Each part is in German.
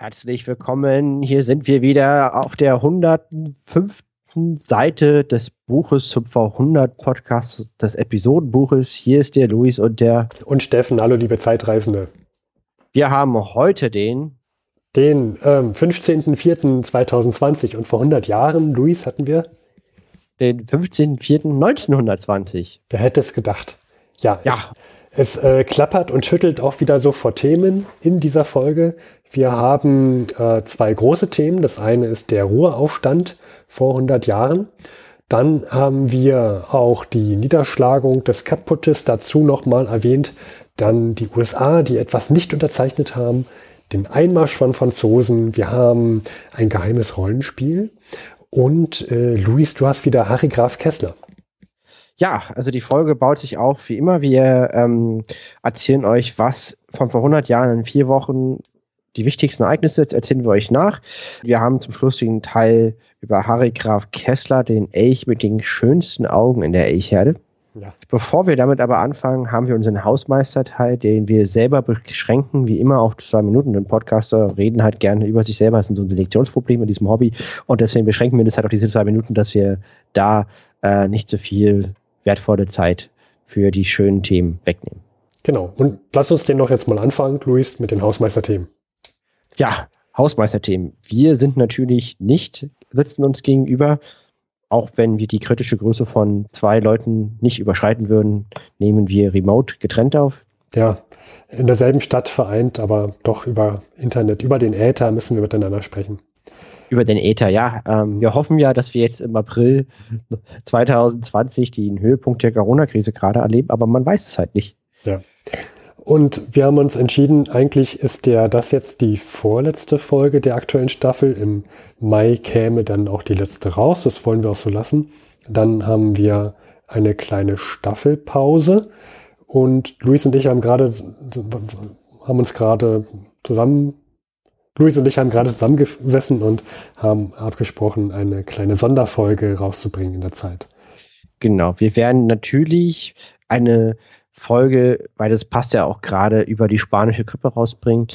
Herzlich willkommen. Hier sind wir wieder auf der 105. Seite des Buches zum V100 Podcast, des Episodenbuches. Hier ist der Luis und der. Und Steffen, hallo liebe Zeitreisende. Wir haben heute den. Den ähm, 15.04.2020 und vor 100 Jahren, Luis, hatten wir? Den 15.04.1920. Wer hätte es gedacht? Ja, ja. Es, es äh, klappert und schüttelt auch wieder so vor Themen in dieser Folge. Wir haben äh, zwei große Themen. Das eine ist der Ruhraufstand vor 100 Jahren. Dann haben wir auch die Niederschlagung des Kaputtes dazu nochmal erwähnt. Dann die USA, die etwas nicht unterzeichnet haben. Den Einmarsch von Franzosen. Wir haben ein geheimes Rollenspiel. Und äh, Luis, du hast wieder Harry Graf Kessler. Ja, also die Folge baut sich auf wie immer. Wir ähm, erzählen euch, was von vor 100 Jahren in vier Wochen die wichtigsten Ereignisse jetzt erzählen wir euch nach. Wir haben zum Schluss den Teil über Harry Graf Kessler, den Elch mit den schönsten Augen in der Elchherde. Ja. Bevor wir damit aber anfangen, haben wir unseren Hausmeisterteil, den wir selber beschränken, wie immer auf zwei Minuten. Denn Podcaster reden halt gerne über sich selber. Das ist so ein Selektionsproblem in diesem Hobby. Und deswegen beschränken wir das halt auf diese zwei Minuten, dass wir da äh, nicht so viel wertvolle Zeit für die schönen Themen wegnehmen. Genau. Und lass uns den noch jetzt mal anfangen, Luis, mit den Hausmeisterthemen. Ja, Hausmeisterthemen. Wir sind natürlich nicht, sitzen uns gegenüber, auch wenn wir die kritische Größe von zwei Leuten nicht überschreiten würden, nehmen wir remote getrennt auf. Ja, in derselben Stadt vereint, aber doch über Internet, über den Äther müssen wir miteinander sprechen. Über den Äther, ja. Ähm, wir hoffen ja, dass wir jetzt im April 2020 den Höhepunkt der Corona-Krise gerade erleben, aber man weiß es halt nicht. Ja. Und wir haben uns entschieden, eigentlich ist der das jetzt die vorletzte Folge der aktuellen Staffel. Im Mai käme dann auch die letzte raus. Das wollen wir auch so lassen. Dann haben wir eine kleine Staffelpause. Und Luis und ich haben gerade, haben uns gerade zusammen, Luis und ich haben gerade zusammengesessen und haben abgesprochen, eine kleine Sonderfolge rauszubringen in der Zeit. Genau. Wir werden natürlich eine Folge, weil das passt ja auch gerade über die spanische Grippe rausbringen.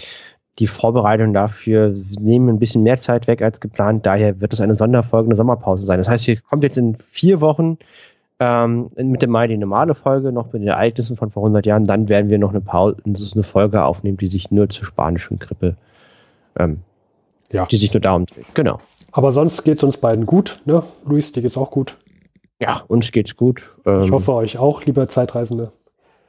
Die Vorbereitung dafür nehmen ein bisschen mehr Zeit weg als geplant. Daher wird es eine Sonderfolge, eine Sommerpause sein. Das heißt, hier kommt jetzt in vier Wochen ähm, Mitte Mai die normale Folge, noch mit den Ereignissen von vor 100 Jahren. Dann werden wir noch eine, Pause, eine Folge aufnehmen, die sich nur zur spanischen Grippe, ähm, ja. die sich nur darum dreht. Genau. Aber sonst geht es uns beiden gut, ne? Luis, dir geht's auch gut? Ja, uns geht's gut. Ähm, ich hoffe euch auch, lieber Zeitreisende.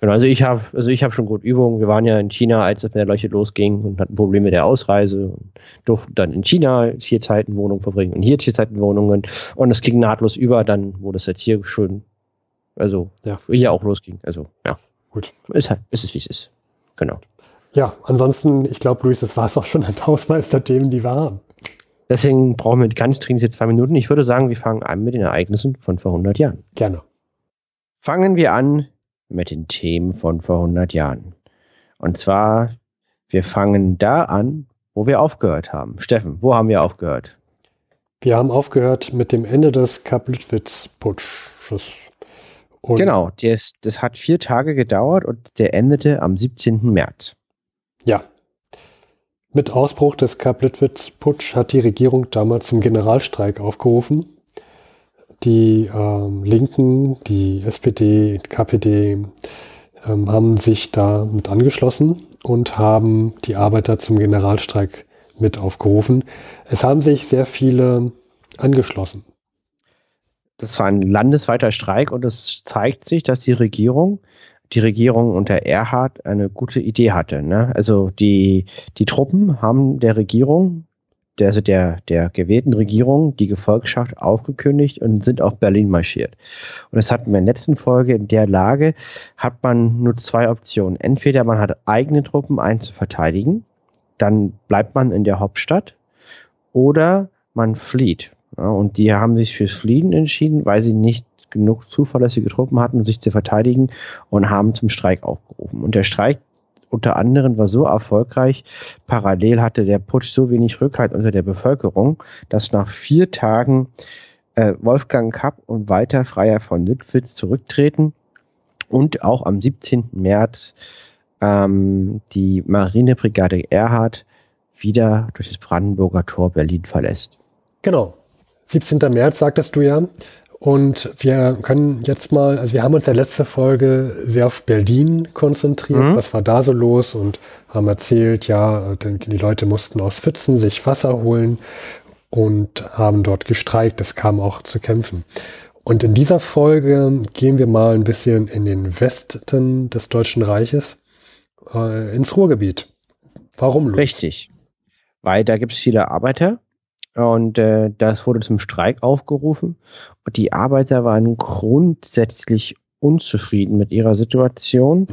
Genau, also ich habe also ich habe schon gut Übungen. Wir waren ja in China, als es mit der Leuchte losging und hatten Probleme mit der Ausreise und durften dann in China vier Zeitenwohnungen verbringen und hier vier und es ging nahtlos über, dann wurde es jetzt hier schön, also ja. hier auch losging. Also ja, gut. Ist halt, ist es wie es ist. Genau. Ja, ansonsten, ich glaube, Luis, das war es auch schon an Hausmeisterthemen, die wir haben. Deswegen brauchen wir ganz dringend jetzt zwei Minuten. Ich würde sagen, wir fangen an mit den Ereignissen von vor 100 Jahren. Gerne. Fangen wir an mit den Themen von vor 100 Jahren. Und zwar, wir fangen da an, wo wir aufgehört haben. Steffen, wo haben wir aufgehört? Wir haben aufgehört mit dem Ende des Kaplitwitz-Putsches. Genau, das, das hat vier Tage gedauert und der endete am 17. März. Ja. Mit Ausbruch des Kaplitwitz-Putsch hat die Regierung damals zum Generalstreik aufgerufen die ähm, Linken, die SPD, KPD ähm, haben sich da mit angeschlossen und haben die Arbeiter zum Generalstreik mit aufgerufen. Es haben sich sehr viele angeschlossen. Das war ein landesweiter Streik und es zeigt sich, dass die Regierung, die Regierung unter Erhard eine gute Idee hatte. Ne? Also die, die Truppen haben der Regierung der, also der, der gewählten Regierung die Gefolgschaft aufgekündigt und sind auf Berlin marschiert. Und das hatten wir in der letzten Folge. In der Lage hat man nur zwei Optionen. Entweder man hat eigene Truppen einzuverteidigen, dann bleibt man in der Hauptstadt, oder man flieht. Und die haben sich fürs Fliehen entschieden, weil sie nicht genug zuverlässige Truppen hatten, um sich zu verteidigen und haben zum Streik aufgerufen. Und der Streik unter anderem war so erfolgreich. Parallel hatte der Putsch so wenig Rückhalt unter der Bevölkerung, dass nach vier Tagen äh, Wolfgang Kapp und Walter Freier von Lüttwitz zurücktreten und auch am 17. März ähm, die Marinebrigade Erhard wieder durch das Brandenburger Tor Berlin verlässt. Genau. 17. März sagtest du ja. Und wir können jetzt mal, also wir haben uns ja letzte Folge sehr auf Berlin konzentriert. Mhm. Was war da so los? Und haben erzählt, ja, die Leute mussten aus Pfützen sich Wasser holen und haben dort gestreikt. Es kam auch zu Kämpfen. Und in dieser Folge gehen wir mal ein bisschen in den Westen des Deutschen Reiches, äh, ins Ruhrgebiet. Warum los? Richtig. Weil da gibt es viele Arbeiter und äh, das wurde zum Streik aufgerufen. Und die Arbeiter waren grundsätzlich unzufrieden mit ihrer Situation.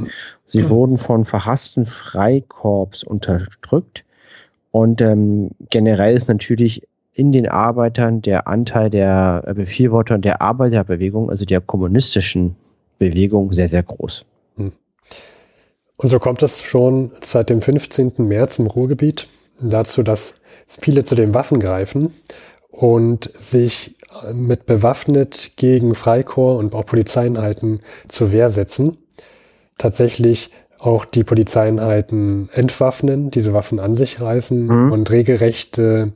Sie wurden von verhassten Freikorps unterdrückt. Und ähm, generell ist natürlich in den Arbeitern der Anteil der Befürworter der Arbeiterbewegung, also der kommunistischen Bewegung, sehr, sehr groß. Hm. Und so kommt es schon seit dem 15. März im Ruhrgebiet dazu, dass viele zu den Waffen greifen und sich mit bewaffnet gegen Freikorps und auch Polizeieinheiten zur Wehr setzen. Tatsächlich auch die Polizeieinheiten entwaffnen, diese Waffen an sich reißen mhm. und regelrechte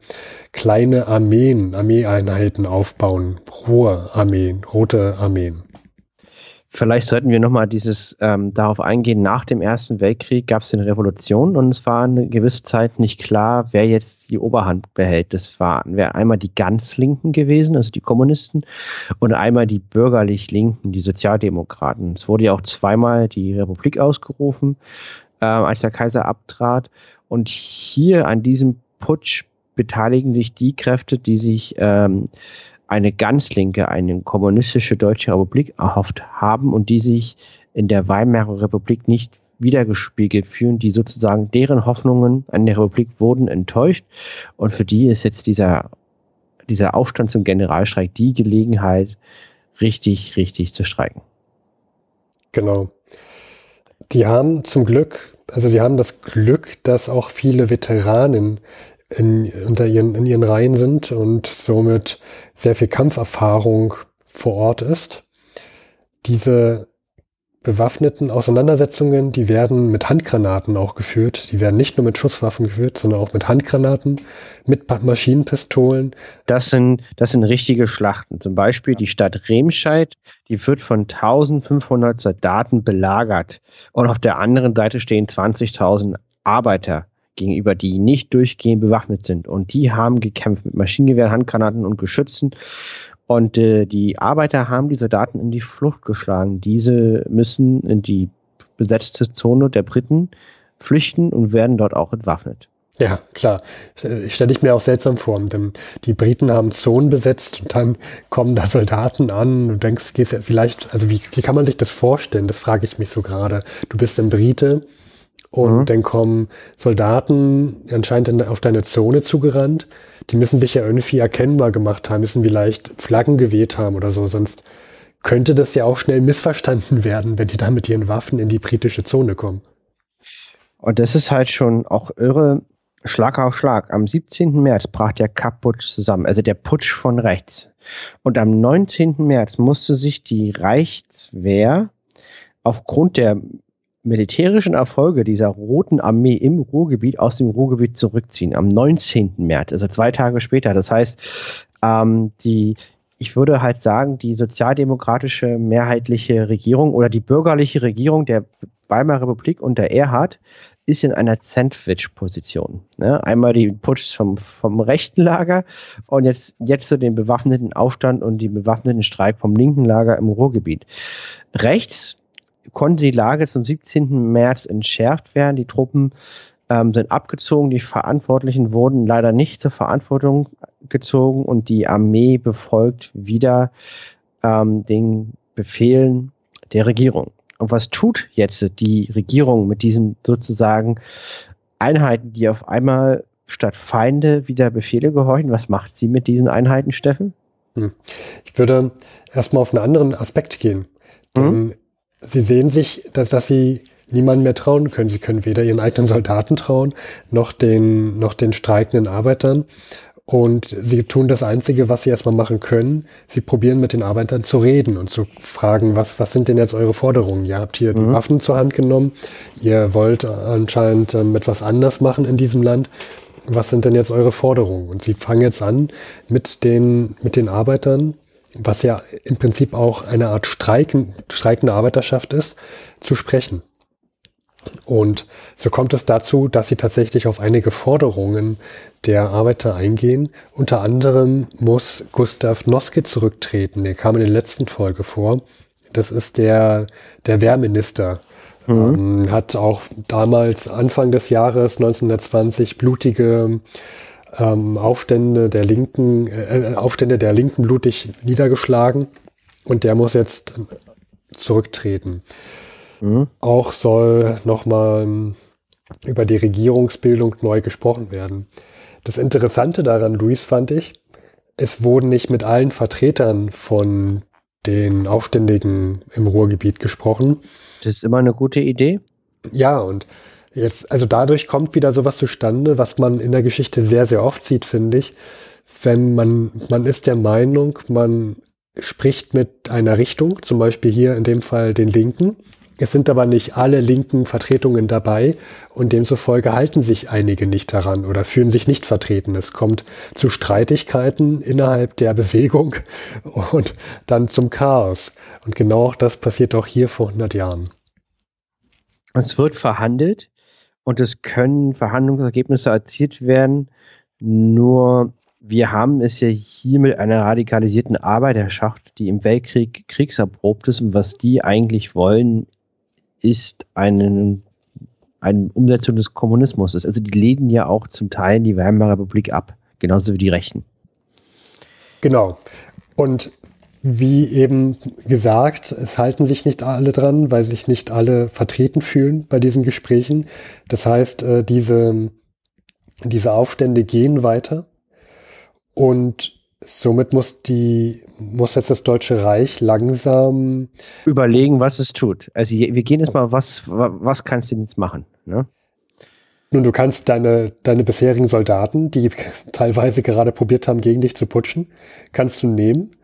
kleine Armeen, Armeeeinheiten aufbauen. Rohe Armeen, rote Armeen. Vielleicht sollten wir nochmal dieses ähm, darauf eingehen, nach dem Ersten Weltkrieg gab es eine Revolution und es war eine gewisse Zeit nicht klar, wer jetzt die Oberhand behält. Das waren wäre einmal die ganz Linken gewesen, also die Kommunisten, und einmal die bürgerlich Linken, die Sozialdemokraten. Es wurde ja auch zweimal die Republik ausgerufen, äh, als der Kaiser abtrat. Und hier an diesem Putsch beteiligen sich die Kräfte, die sich ähm, eine ganz linke, eine kommunistische Deutsche Republik erhofft haben und die sich in der Weimarer Republik nicht wiedergespiegelt fühlen, die sozusagen deren Hoffnungen an der Republik wurden enttäuscht und für die ist jetzt dieser, dieser Aufstand zum Generalstreik die Gelegenheit, richtig, richtig zu streiken. Genau. Die haben zum Glück, also sie haben das Glück, dass auch viele Veteranen in, unter ihren, in ihren Reihen sind und somit sehr viel Kampferfahrung vor Ort ist. Diese bewaffneten Auseinandersetzungen, die werden mit Handgranaten auch geführt. Die werden nicht nur mit Schusswaffen geführt, sondern auch mit Handgranaten, mit Maschinenpistolen. Das sind, das sind richtige Schlachten. Zum Beispiel die Stadt Remscheid, die wird von 1500 Soldaten belagert. Und auf der anderen Seite stehen 20.000 Arbeiter gegenüber, die nicht durchgehend bewaffnet sind. Und die haben gekämpft mit Maschinengewehren, Handgranaten und Geschützen. Und äh, die Arbeiter haben die Soldaten in die Flucht geschlagen. Diese müssen in die besetzte Zone der Briten flüchten und werden dort auch entwaffnet. Ja, klar. Stelle ich mir auch seltsam vor. Die Briten haben Zonen besetzt und dann kommen da Soldaten an. Du denkst, gehst ja vielleicht, also wie, wie kann man sich das vorstellen? Das frage ich mich so gerade. Du bist ein Brite, und mhm. dann kommen Soldaten anscheinend auf deine Zone zugerannt. Die müssen sich ja irgendwie erkennbar gemacht haben, müssen vielleicht Flaggen geweht haben oder so. Sonst könnte das ja auch schnell missverstanden werden, wenn die da mit ihren Waffen in die britische Zone kommen. Und das ist halt schon auch irre. Schlag auf Schlag. Am 17. März brach der Kapp-Putsch zusammen, also der Putsch von rechts. Und am 19. März musste sich die Reichswehr aufgrund der militärischen Erfolge dieser Roten Armee im Ruhrgebiet aus dem Ruhrgebiet zurückziehen, am 19. März, also zwei Tage später. Das heißt, ähm, die, ich würde halt sagen, die sozialdemokratische mehrheitliche Regierung oder die bürgerliche Regierung der Weimarer Republik unter Erhard ist in einer Sandwich-Position. Ne? Einmal die Putsch vom, vom rechten Lager und jetzt, jetzt so den bewaffneten Aufstand und den bewaffneten Streik vom linken Lager im Ruhrgebiet. Rechts konnte die Lage zum 17. März entschärft werden. Die Truppen ähm, sind abgezogen, die Verantwortlichen wurden leider nicht zur Verantwortung gezogen und die Armee befolgt wieder ähm, den Befehlen der Regierung. Und was tut jetzt die Regierung mit diesen sozusagen Einheiten, die auf einmal statt Feinde wieder Befehle gehorchen? Was macht sie mit diesen Einheiten, Steffen? Hm. Ich würde erstmal auf einen anderen Aspekt gehen. Denn hm? Sie sehen sich, dass, dass sie niemandem mehr trauen können. Sie können weder ihren eigenen Soldaten trauen, noch den, noch den streikenden Arbeitern. Und sie tun das Einzige, was sie erstmal machen können. Sie probieren mit den Arbeitern zu reden und zu fragen, was, was sind denn jetzt eure Forderungen? Ihr habt hier mhm. die Waffen zur Hand genommen. Ihr wollt anscheinend ähm, etwas anders machen in diesem Land. was sind denn jetzt eure Forderungen? Und sie fangen jetzt an mit den, mit den Arbeitern, was ja im Prinzip auch eine Art Streiken, streikende Arbeiterschaft ist, zu sprechen. Und so kommt es dazu, dass sie tatsächlich auf einige Forderungen der Arbeiter eingehen. Unter anderem muss Gustav Noske zurücktreten. Der kam in der letzten Folge vor. Das ist der, der Wehrminister. Mhm. Ähm, hat auch damals Anfang des Jahres 1920 blutige ähm, Aufstände der Linken, äh, Aufstände der Linken blutig niedergeschlagen. Und der muss jetzt zurücktreten. Mhm. Auch soll nochmal über die Regierungsbildung neu gesprochen werden. Das Interessante daran, Luis, fand ich, es wurden nicht mit allen Vertretern von den Aufständigen im Ruhrgebiet gesprochen. Das ist immer eine gute Idee. Ja, und jetzt, also dadurch kommt wieder sowas zustande, was man in der Geschichte sehr, sehr oft sieht, finde ich. Wenn man, man ist der Meinung, man spricht mit einer Richtung, zum Beispiel hier in dem Fall den Linken, es sind aber nicht alle linken Vertretungen dabei und demzufolge halten sich einige nicht daran oder fühlen sich nicht vertreten. Es kommt zu Streitigkeiten innerhalb der Bewegung und dann zum Chaos. Und genau das passiert auch hier vor 100 Jahren. Es wird verhandelt und es können Verhandlungsergebnisse erzielt werden, nur wir haben es ja hier mit einer radikalisierten Arbeiterschaft, die im Weltkrieg kriegserprobt ist und was die eigentlich wollen, ist eine, eine Umsetzung des Kommunismus. Also die lehnen ja auch zum Teil die Weimarer Republik ab, genauso wie die Rechten. Genau. Und wie eben gesagt, es halten sich nicht alle dran, weil sich nicht alle vertreten fühlen bei diesen Gesprächen. Das heißt, äh, diese, diese Aufstände gehen weiter und somit muss die muss jetzt das Deutsche Reich langsam überlegen, was es tut. Also wir gehen jetzt mal, was, was kannst du denn jetzt machen? Ne? Nun, du kannst deine, deine bisherigen Soldaten, die teilweise gerade probiert haben, gegen dich zu putschen, kannst du nehmen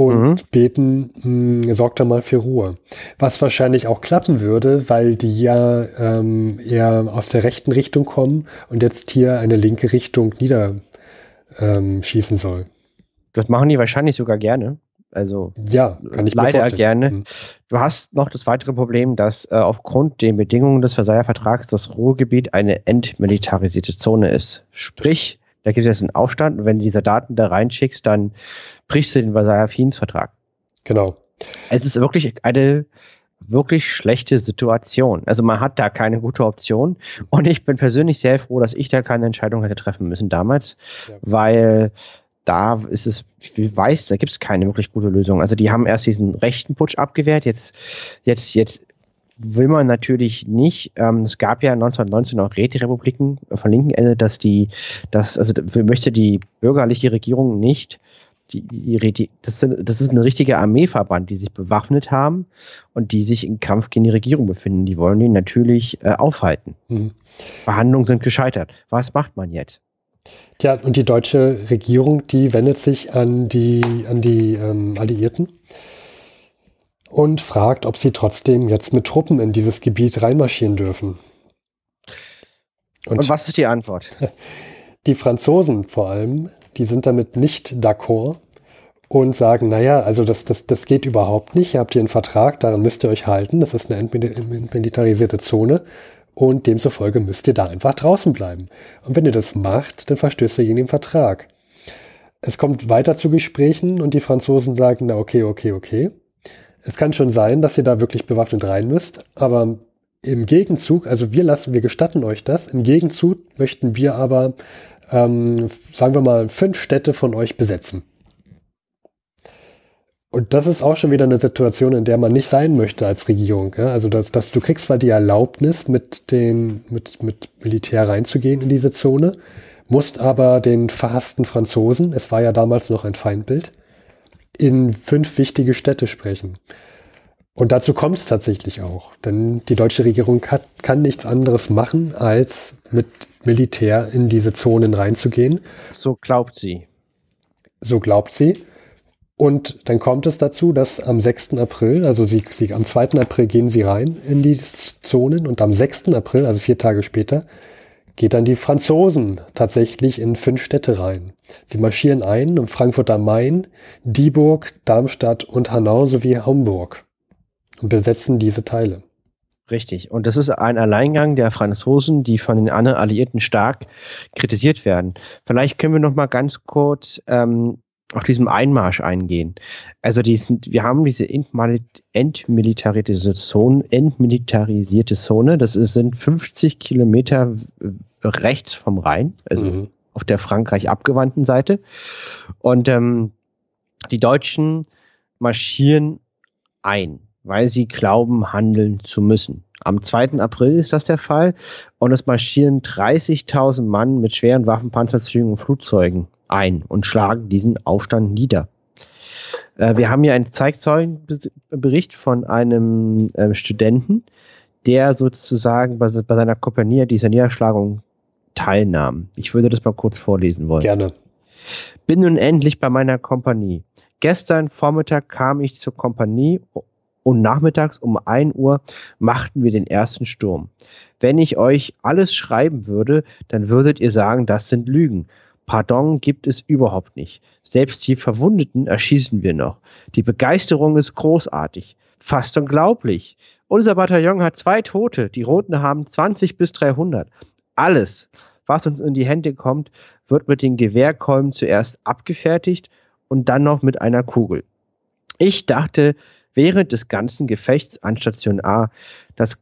und mhm. beten, mh, hm, sorg da mal für Ruhe. Was wahrscheinlich auch klappen würde, weil die ja ähm, eher aus der rechten Richtung kommen und jetzt hier eine linke Richtung niederschießen ähm, soll. Das machen die wahrscheinlich sogar gerne. Also ja, kann ich leider gerne. Mhm. Du hast noch das weitere Problem, dass äh, aufgrund den Bedingungen des Versailler Vertrags das Ruhrgebiet eine entmilitarisierte Zone ist. Sprich, da gibt es jetzt einen Aufstand und wenn du diese Daten da reinschickst, dann brichst du den Versailler Friedensvertrag. Genau. Es ist wirklich eine wirklich schlechte Situation. Also man hat da keine gute Option und ich bin persönlich sehr froh, dass ich da keine Entscheidung hätte treffen müssen damals, ja. weil da ist es, ich weiß, da gibt es keine wirklich gute Lösung. Also die haben erst diesen rechten Putsch abgewehrt, jetzt, jetzt, jetzt will man natürlich nicht, ähm, es gab ja 1919 auch Räterepubliken von linken Ende, dass die, dass, also möchte die bürgerliche Regierung nicht, die, die, das, sind, das ist ein richtiger Armeeverband, die sich bewaffnet haben und die sich im Kampf gegen die Regierung befinden. Die wollen die natürlich äh, aufhalten. Mhm. Verhandlungen sind gescheitert. Was macht man jetzt? Tja, und die deutsche Regierung, die wendet sich an die, an die ähm, Alliierten und fragt, ob sie trotzdem jetzt mit Truppen in dieses Gebiet reinmarschieren dürfen. Und, und was ist die Antwort? Die Franzosen vor allem, die sind damit nicht d'accord und sagen, naja, also das, das, das geht überhaupt nicht. Ihr habt hier einen Vertrag, daran müsst ihr euch halten. Das ist eine entmilitarisierte Zone und demzufolge müsst ihr da einfach draußen bleiben. Und wenn ihr das macht, dann verstößt ihr gegen den Vertrag. Es kommt weiter zu Gesprächen und die Franzosen sagen, na okay, okay, okay. Es kann schon sein, dass ihr da wirklich bewaffnet rein müsst, aber im Gegenzug, also wir lassen, wir gestatten euch das, im Gegenzug möchten wir aber, ähm, sagen wir mal, fünf Städte von euch besetzen. Und das ist auch schon wieder eine Situation, in der man nicht sein möchte als Regierung. Ja? Also, dass, dass du kriegst zwar die Erlaubnis, mit den, mit, mit Militär reinzugehen in diese Zone, musst aber den verhassten Franzosen, es war ja damals noch ein Feindbild, in fünf wichtige Städte sprechen. Und dazu kommt es tatsächlich auch. Denn die deutsche Regierung hat, kann nichts anderes machen, als mit Militär in diese Zonen reinzugehen. So glaubt sie. So glaubt sie. Und dann kommt es dazu, dass am 6. April, also sie, sie, am 2. April gehen sie rein in die Zonen und am 6. April, also vier Tage später, geht dann die Franzosen tatsächlich in fünf Städte rein. Sie marschieren ein in Frankfurt am Main, Dieburg, Darmstadt und Hanau sowie Hamburg und besetzen diese Teile. Richtig. Und das ist ein Alleingang der Franzosen, die von den anderen Alliierten stark kritisiert werden. Vielleicht können wir noch mal ganz kurz ähm, auf diesem Einmarsch eingehen. Also diesen, wir haben diese entmilitarisierte Zone, entmilitarisierte Zone. Das ist, sind 50 Kilometer rechts vom Rhein, also mhm. auf der Frankreich abgewandten Seite. Und ähm, die Deutschen marschieren ein weil sie glauben, handeln zu müssen. Am 2. April ist das der Fall und es marschieren 30.000 Mann mit schweren Waffenpanzerzügen und Flugzeugen ein und schlagen diesen Aufstand nieder. Äh, wir haben hier einen Zeitzeugenbericht von einem äh, Studenten, der sozusagen bei, bei seiner Kompanie dieser Niederschlagung teilnahm. Ich würde das mal kurz vorlesen wollen. Gerne. Bin nun endlich bei meiner Kompanie. Gestern Vormittag kam ich zur Kompanie und nachmittags um 1 Uhr machten wir den ersten Sturm. Wenn ich euch alles schreiben würde, dann würdet ihr sagen, das sind Lügen. Pardon gibt es überhaupt nicht. Selbst die Verwundeten erschießen wir noch. Die Begeisterung ist großartig. Fast unglaublich. Unser Bataillon hat zwei Tote, die Roten haben 20 bis 300. Alles, was uns in die Hände kommt, wird mit den Gewehrkolben zuerst abgefertigt und dann noch mit einer Kugel. Ich dachte, während des ganzen Gefechts an Station A. Das,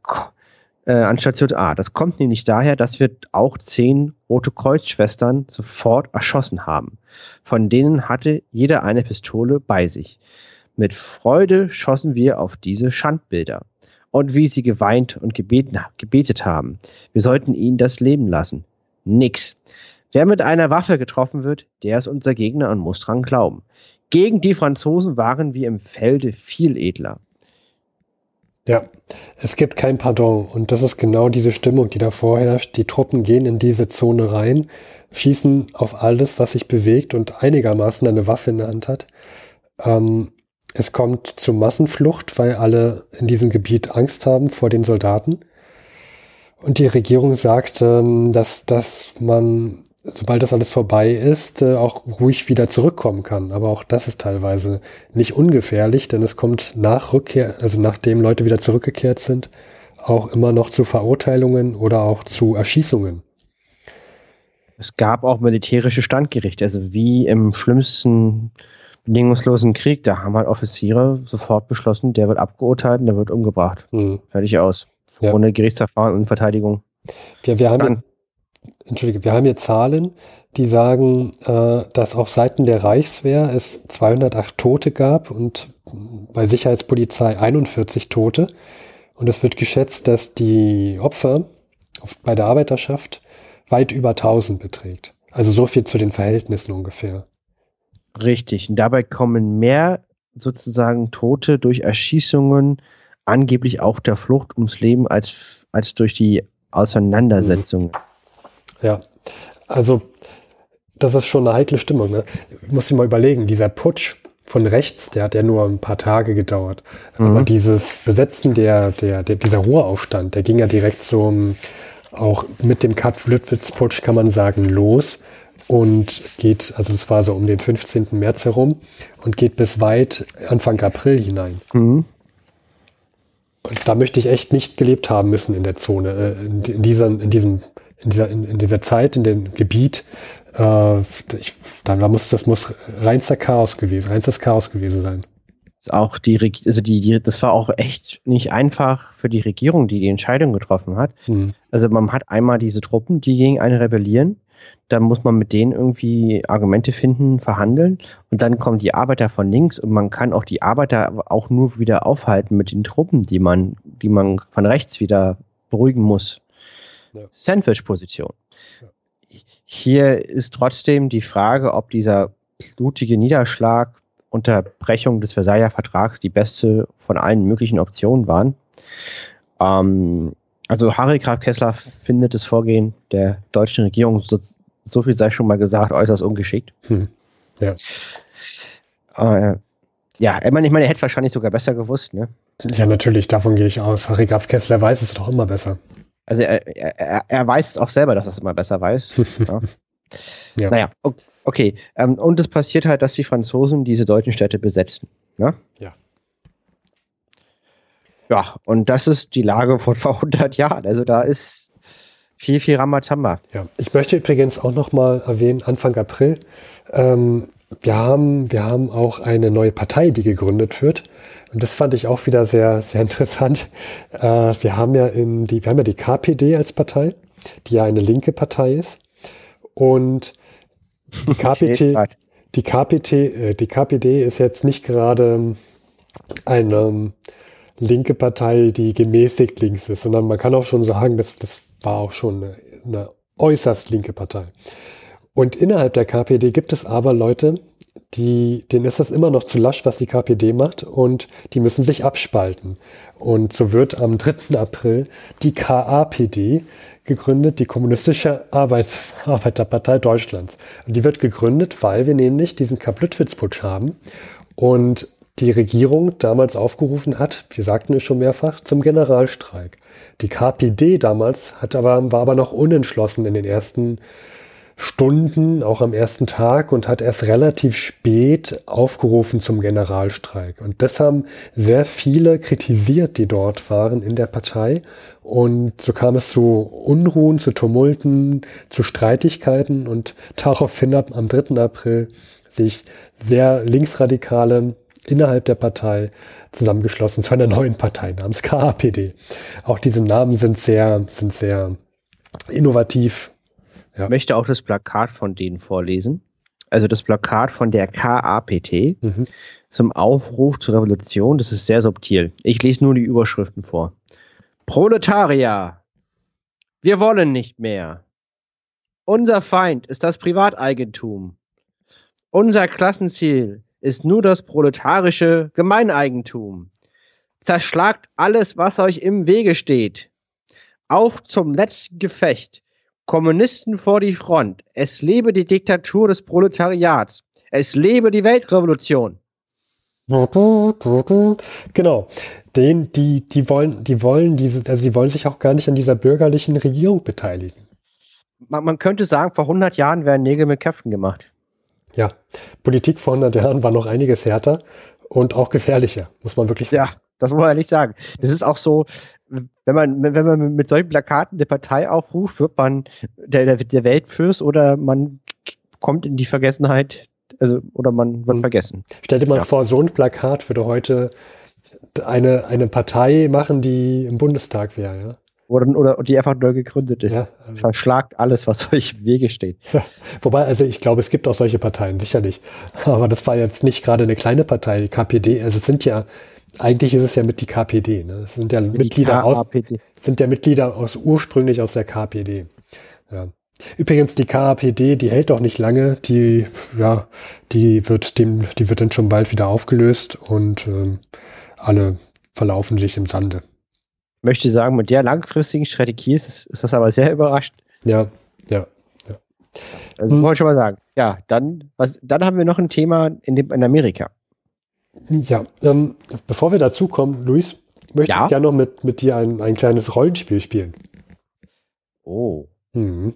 äh, an Station A. Das kommt nämlich daher, dass wir auch zehn Rote Kreuzschwestern sofort erschossen haben. Von denen hatte jeder eine Pistole bei sich. Mit Freude schossen wir auf diese Schandbilder. Und wie sie geweint und gebeten, gebetet haben. Wir sollten ihnen das Leben lassen. Nix. Wer mit einer Waffe getroffen wird, der ist unser Gegner und muss dran glauben. Gegen die Franzosen waren wir im Felde viel edler. Ja, es gibt kein Pardon und das ist genau diese Stimmung, die da vorherrscht. Die Truppen gehen in diese Zone rein, schießen auf alles, was sich bewegt und einigermaßen eine Waffe in der Hand hat. Ähm, es kommt zu Massenflucht, weil alle in diesem Gebiet Angst haben vor den Soldaten. Und die Regierung sagt, ähm, dass, dass man sobald das alles vorbei ist, äh, auch ruhig wieder zurückkommen kann. Aber auch das ist teilweise nicht ungefährlich, denn es kommt nach Rückkehr, also nachdem Leute wieder zurückgekehrt sind, auch immer noch zu Verurteilungen oder auch zu Erschießungen. Es gab auch militärische Standgerichte, also wie im schlimmsten bedingungslosen Krieg, da haben halt Offiziere sofort beschlossen, der wird abgeurteilt und der wird umgebracht. Mhm. Fertig aus. Ja. Ohne Gerichtsverfahren und Verteidigung. Wir, wir haben Entschuldige, wir haben hier Zahlen, die sagen, äh, dass auf Seiten der Reichswehr es 208 Tote gab und bei Sicherheitspolizei 41 Tote. Und es wird geschätzt, dass die Opfer bei der Arbeiterschaft weit über 1000 beträgt. Also so viel zu den Verhältnissen ungefähr. Richtig. Und dabei kommen mehr sozusagen Tote durch Erschießungen, angeblich auch der Flucht ums Leben, als, als durch die Auseinandersetzung. Mhm. Ja, also das ist schon eine heikle Stimmung. Ne? Ich muss dir mal überlegen, dieser Putsch von rechts, der hat ja nur ein paar Tage gedauert. Mhm. Aber dieses Besetzen der, der, der, dieser Ruheaufstand, der ging ja direkt so auch mit dem Kat-Lüttwitz-Putsch, kann man sagen, los und geht, also das war so um den 15. März herum und geht bis weit Anfang April hinein. Mhm. Und da möchte ich echt nicht gelebt haben müssen in der Zone, äh, in, in, dieser, in diesem in dieser, in, in dieser Zeit, in dem Gebiet, äh, ich, da muss, das muss reinster Chaos gewesen, reinstes Chaos gewesen sein. Auch die, also die, die, das war auch echt nicht einfach für die Regierung, die die Entscheidung getroffen hat. Mhm. Also man hat einmal diese Truppen, die gegen einen rebellieren. Dann muss man mit denen irgendwie Argumente finden, verhandeln. Und dann kommen die Arbeiter von links und man kann auch die Arbeiter auch nur wieder aufhalten mit den Truppen, die man, die man von rechts wieder beruhigen muss ja. Sandwich-Position. Ja. Hier ist trotzdem die Frage, ob dieser blutige Niederschlag Unterbrechung des Versailler Vertrags die beste von allen möglichen Optionen waren. Ähm, also Harry Graf Kessler findet das Vorgehen der deutschen Regierung, so, so viel sei schon mal gesagt, äußerst ungeschickt. Hm. Ja. Äh, ja, ich meine, ich meine, er hätte es wahrscheinlich sogar besser gewusst, ne? Ja, natürlich, davon gehe ich aus. Harry Graf Kessler weiß es doch immer besser. Also er, er, er weiß auch selber, dass er es immer besser weiß. ja. ja. Naja, okay. Ähm, und es passiert halt, dass die Franzosen diese deutschen Städte besetzen. Ne? Ja. Ja, und das ist die Lage von vor 100 Jahren. Also da ist viel, viel Ramazamba. Ja, ich möchte übrigens auch noch mal erwähnen, Anfang April, ähm, wir, haben, wir haben auch eine neue Partei, die gegründet wird. Und das fand ich auch wieder sehr, sehr interessant. Äh, wir haben ja in die, wir haben ja die KPD als Partei, die ja eine linke Partei ist. Und die KPT, die KPT, äh, die KPD ist jetzt nicht gerade eine linke Partei, die gemäßigt links ist, sondern man kann auch schon sagen, dass das war auch schon eine, eine äußerst linke Partei. Und innerhalb der KPD gibt es aber Leute, die, denen ist das immer noch zu lasch, was die KPD macht und die müssen sich abspalten. Und so wird am 3. April die KAPD gegründet, die Kommunistische Arbeit, Arbeiterpartei Deutschlands. Und die wird gegründet, weil wir nämlich diesen Kaplüttwitz-Putsch haben und die Regierung damals aufgerufen hat, wir sagten es schon mehrfach, zum Generalstreik. Die KPD damals hat aber, war aber noch unentschlossen in den ersten Stunden, auch am ersten Tag und hat erst relativ spät aufgerufen zum Generalstreik. Und das haben sehr viele kritisiert, die dort waren in der Partei. Und so kam es zu Unruhen, zu Tumulten, zu Streitigkeiten und daraufhin am 3. April sich sehr linksradikale innerhalb der Partei zusammengeschlossen zu einer neuen Partei namens KAPD. Auch diese Namen sind sehr, sind sehr innovativ. Ja. Ich möchte auch das Plakat von denen vorlesen. Also das Plakat von der KAPT mhm. zum Aufruf zur Revolution. Das ist sehr subtil. Ich lese nur die Überschriften vor. Proletarier! Wir wollen nicht mehr. Unser Feind ist das Privateigentum. Unser Klassenziel ist nur das proletarische Gemeineigentum. Zerschlagt alles, was euch im Wege steht. Auf zum letzten Gefecht. Kommunisten vor die Front. Es lebe die Diktatur des Proletariats. Es lebe die Weltrevolution. Genau. Den, die, die wollen, die wollen diese, also die wollen sich auch gar nicht an dieser bürgerlichen Regierung beteiligen. Man, man könnte sagen, vor 100 Jahren werden Nägel mit Köpfen gemacht. Ja, Politik vor 100 Jahren war noch einiges härter und auch gefährlicher, muss man wirklich sagen. Ja, das muss man ehrlich sagen. Das ist auch so, wenn man, wenn man mit solchen Plakaten der Partei aufruft, wird man der, der, Weltfürst oder man kommt in die Vergessenheit, also, oder man wird hm. vergessen. Stell dir mal ja. vor, so ein Plakat würde heute eine, eine Partei machen, die im Bundestag wäre, ja. Oder, oder die einfach neu gegründet ist. Ja, also Verschlagt alles, was euch im Wege steht. Wobei, also ich glaube, es gibt auch solche Parteien, sicherlich. Aber das war jetzt nicht gerade eine kleine Partei, die KPD. Also es sind ja, eigentlich ist es ja mit die KPD. Ne? Es sind ja die Mitglieder aus, sind ja Mitglieder aus ursprünglich aus der KPD. Ja. Übrigens, die KAPD, die hält doch nicht lange. Die, ja, die wird dem, die wird dann schon bald wieder aufgelöst und ähm, alle verlaufen sich im Sande möchte sagen, mit der langfristigen Strategie ist, es, ist das aber sehr überraschend. Ja, ja, ja. Also hm. wollte ich schon mal sagen. Ja, dann, was, dann haben wir noch ein Thema in, dem, in Amerika. Ja, ähm, bevor wir dazu kommen, Luis, möchte ja? ich gerne noch mit, mit dir ein, ein kleines Rollenspiel spielen. Oh. Mhm.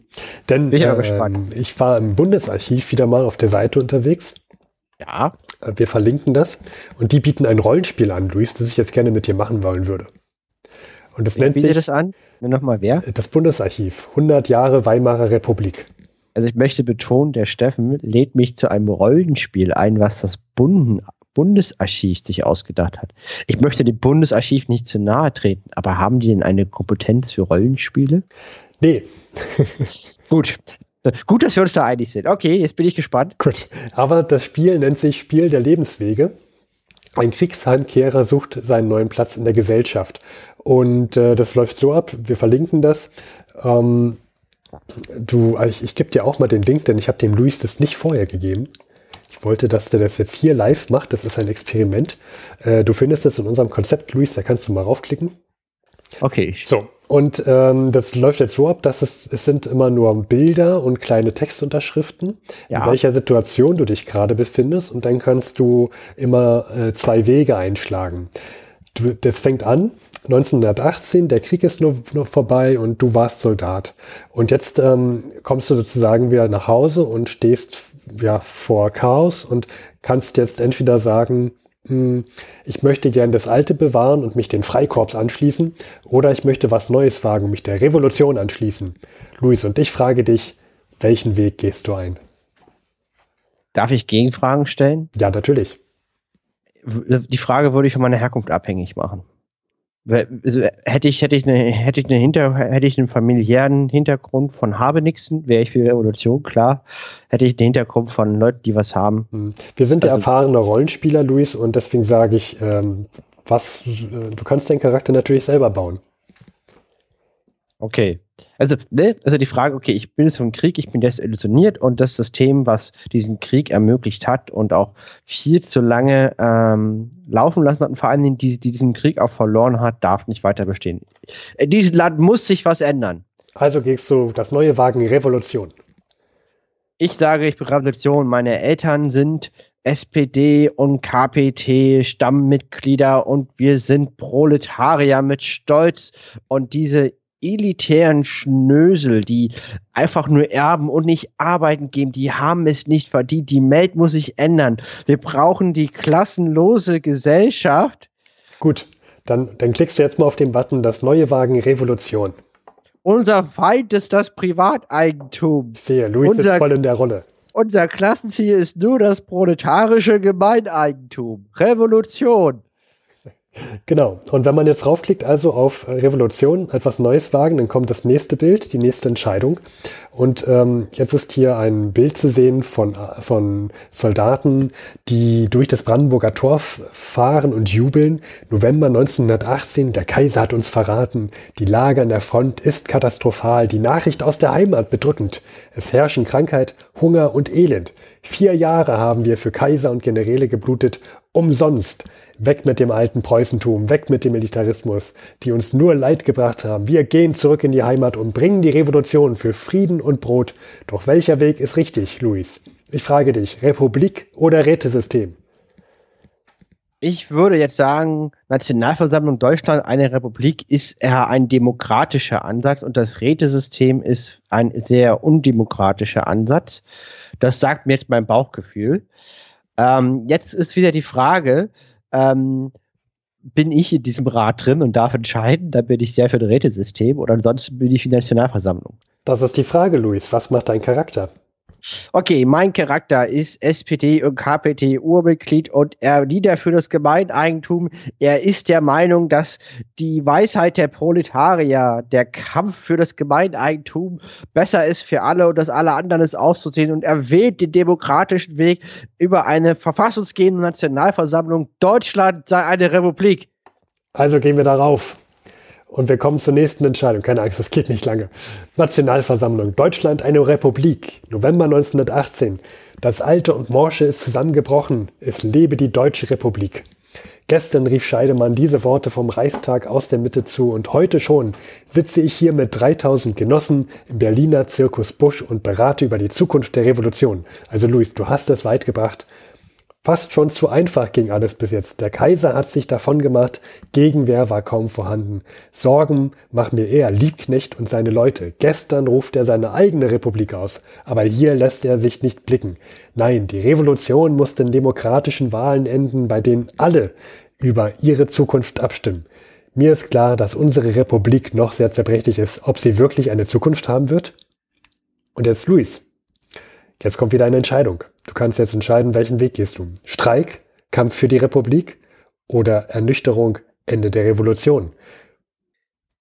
Denn Bin ich, ähm, ich war im Bundesarchiv wieder mal auf der Seite unterwegs. Ja. Äh, wir verlinken das. Und die bieten ein Rollenspiel an, Luis, das ich jetzt gerne mit dir machen wollen würde. Und das Wie nennt sich das an? Nochmal wer? Das Bundesarchiv. 100 Jahre Weimarer Republik. Also ich möchte betonen, der Steffen lädt mich zu einem Rollenspiel ein, was das Bunden, Bundesarchiv sich ausgedacht hat. Ich möchte dem Bundesarchiv nicht zu nahe treten, aber haben die denn eine Kompetenz für Rollenspiele? Nee. Gut. Gut, dass wir uns da einig sind. Okay, jetzt bin ich gespannt. Gut. Aber das Spiel nennt sich Spiel der Lebenswege. Ein Kriegsheimkehrer sucht seinen neuen Platz in der Gesellschaft. Und äh, das läuft so ab, wir verlinken das. Ähm, du, ich, ich gebe dir auch mal den Link, denn ich habe dem Luis das nicht vorher gegeben. Ich wollte, dass der das jetzt hier live macht. Das ist ein Experiment. Äh, du findest es in unserem Konzept, Luis, da kannst du mal raufklicken. Okay. So, und ähm, das läuft jetzt so ab, dass es, es sind immer nur Bilder und kleine Textunterschriften, ja. in welcher Situation du dich gerade befindest. Und dann kannst du immer äh, zwei Wege einschlagen. Du, das fängt an 1918, der Krieg ist nur, nur vorbei und du warst Soldat. Und jetzt ähm, kommst du sozusagen wieder nach Hause und stehst ja vor Chaos und kannst jetzt entweder sagen, hm, ich möchte gern das Alte bewahren und mich den Freikorps anschließen, oder ich möchte was Neues wagen, mich der Revolution anschließen. Luis, und ich frage dich, welchen Weg gehst du ein? Darf ich Gegenfragen stellen? Ja, natürlich. Die Frage würde ich von meiner Herkunft abhängig machen. Also hätte ich, hätte ich eine, hätte ich eine Hinter, hätte ich einen familiären Hintergrund von Habenixen, wäre ich für Revolution, klar. Hätte ich den Hintergrund von Leuten, die was haben. Hm. Wir sind also, erfahrene Rollenspieler, Luis, und deswegen sage ich, ähm, was, äh, du kannst deinen Charakter natürlich selber bauen. Okay. Also, ne, also die Frage, okay, ich bin so im Krieg, ich bin desillusioniert und das System, was diesen Krieg ermöglicht hat und auch viel zu lange ähm, laufen lassen hat und vor allen Dingen die, die diesen Krieg auch verloren hat, darf nicht weiter bestehen. In diesem Land muss sich was ändern. Also gehst du das neue Wagen Revolution. Ich sage, ich bin Revolution. Meine Eltern sind SPD und KPT Stammmitglieder und wir sind Proletarier mit Stolz und diese elitären Schnösel, die einfach nur erben und nicht arbeiten gehen, die haben es nicht verdient. Die Welt muss sich ändern. Wir brauchen die klassenlose Gesellschaft. Gut, dann, dann klickst du jetzt mal auf den Button Das neue Wagen Revolution. Unser Feind ist das Privateigentum. Ich sehe, Luis unser, ist voll in der Rolle. Unser Klassenziel ist nur das proletarische Gemeineigentum. Revolution. Genau. Und wenn man jetzt draufklickt, also auf Revolution, etwas Neues wagen, dann kommt das nächste Bild, die nächste Entscheidung. Und ähm, jetzt ist hier ein Bild zu sehen von, von Soldaten, die durch das Brandenburger Tor fahren und jubeln. November 1918, der Kaiser hat uns verraten. Die Lage an der Front ist katastrophal. Die Nachricht aus der Heimat bedrückend. Es herrschen Krankheit, Hunger und Elend. Vier Jahre haben wir für Kaiser und Generäle geblutet. Umsonst. Weg mit dem alten Preußentum, weg mit dem Militarismus, die uns nur Leid gebracht haben. Wir gehen zurück in die Heimat und bringen die Revolution für Frieden und Brot. Doch welcher Weg ist richtig, Luis? Ich frage dich, Republik oder Rätesystem? Ich würde jetzt sagen, Nationalversammlung Deutschland, eine Republik, ist eher ein demokratischer Ansatz und das Rätesystem ist ein sehr undemokratischer Ansatz. Das sagt mir jetzt mein Bauchgefühl. Ähm, jetzt ist wieder die Frage, ähm, bin ich in diesem Rat drin und darf entscheiden, dann bin ich sehr für das Rätesystem oder ansonsten bin ich für die Nationalversammlung. Das ist die Frage, Luis. Was macht dein Charakter? Okay, mein Charakter ist SPD und KPT Urmitglied und er nieder für das Gemeineigentum. Er ist der Meinung, dass die Weisheit der Proletarier, der Kampf für das Gemeineigentum besser ist für alle und dass alle anderen es auszusehen und er wählt den demokratischen Weg über eine verfassungsgebende Nationalversammlung. Deutschland sei eine Republik. Also gehen wir darauf. Und wir kommen zur nächsten Entscheidung. Keine Angst, das geht nicht lange. Nationalversammlung. Deutschland eine Republik. November 1918. Das Alte und Morsche ist zusammengebrochen. Es lebe die Deutsche Republik. Gestern rief Scheidemann diese Worte vom Reichstag aus der Mitte zu und heute schon sitze ich hier mit 3000 Genossen im Berliner Zirkus Busch und berate über die Zukunft der Revolution. Also Luis, du hast es weit gebracht. Fast schon zu einfach ging alles bis jetzt. Der Kaiser hat sich davon gemacht, Gegenwehr war kaum vorhanden. Sorgen machen mir eher Liebknecht und seine Leute. Gestern ruft er seine eigene Republik aus, aber hier lässt er sich nicht blicken. Nein, die Revolution muss in demokratischen Wahlen enden, bei denen alle über ihre Zukunft abstimmen. Mir ist klar, dass unsere Republik noch sehr zerbrechlich ist. Ob sie wirklich eine Zukunft haben wird? Und jetzt Luis. Jetzt kommt wieder eine Entscheidung. Du kannst jetzt entscheiden, welchen Weg gehst du. Streik, Kampf für die Republik oder Ernüchterung, Ende der Revolution.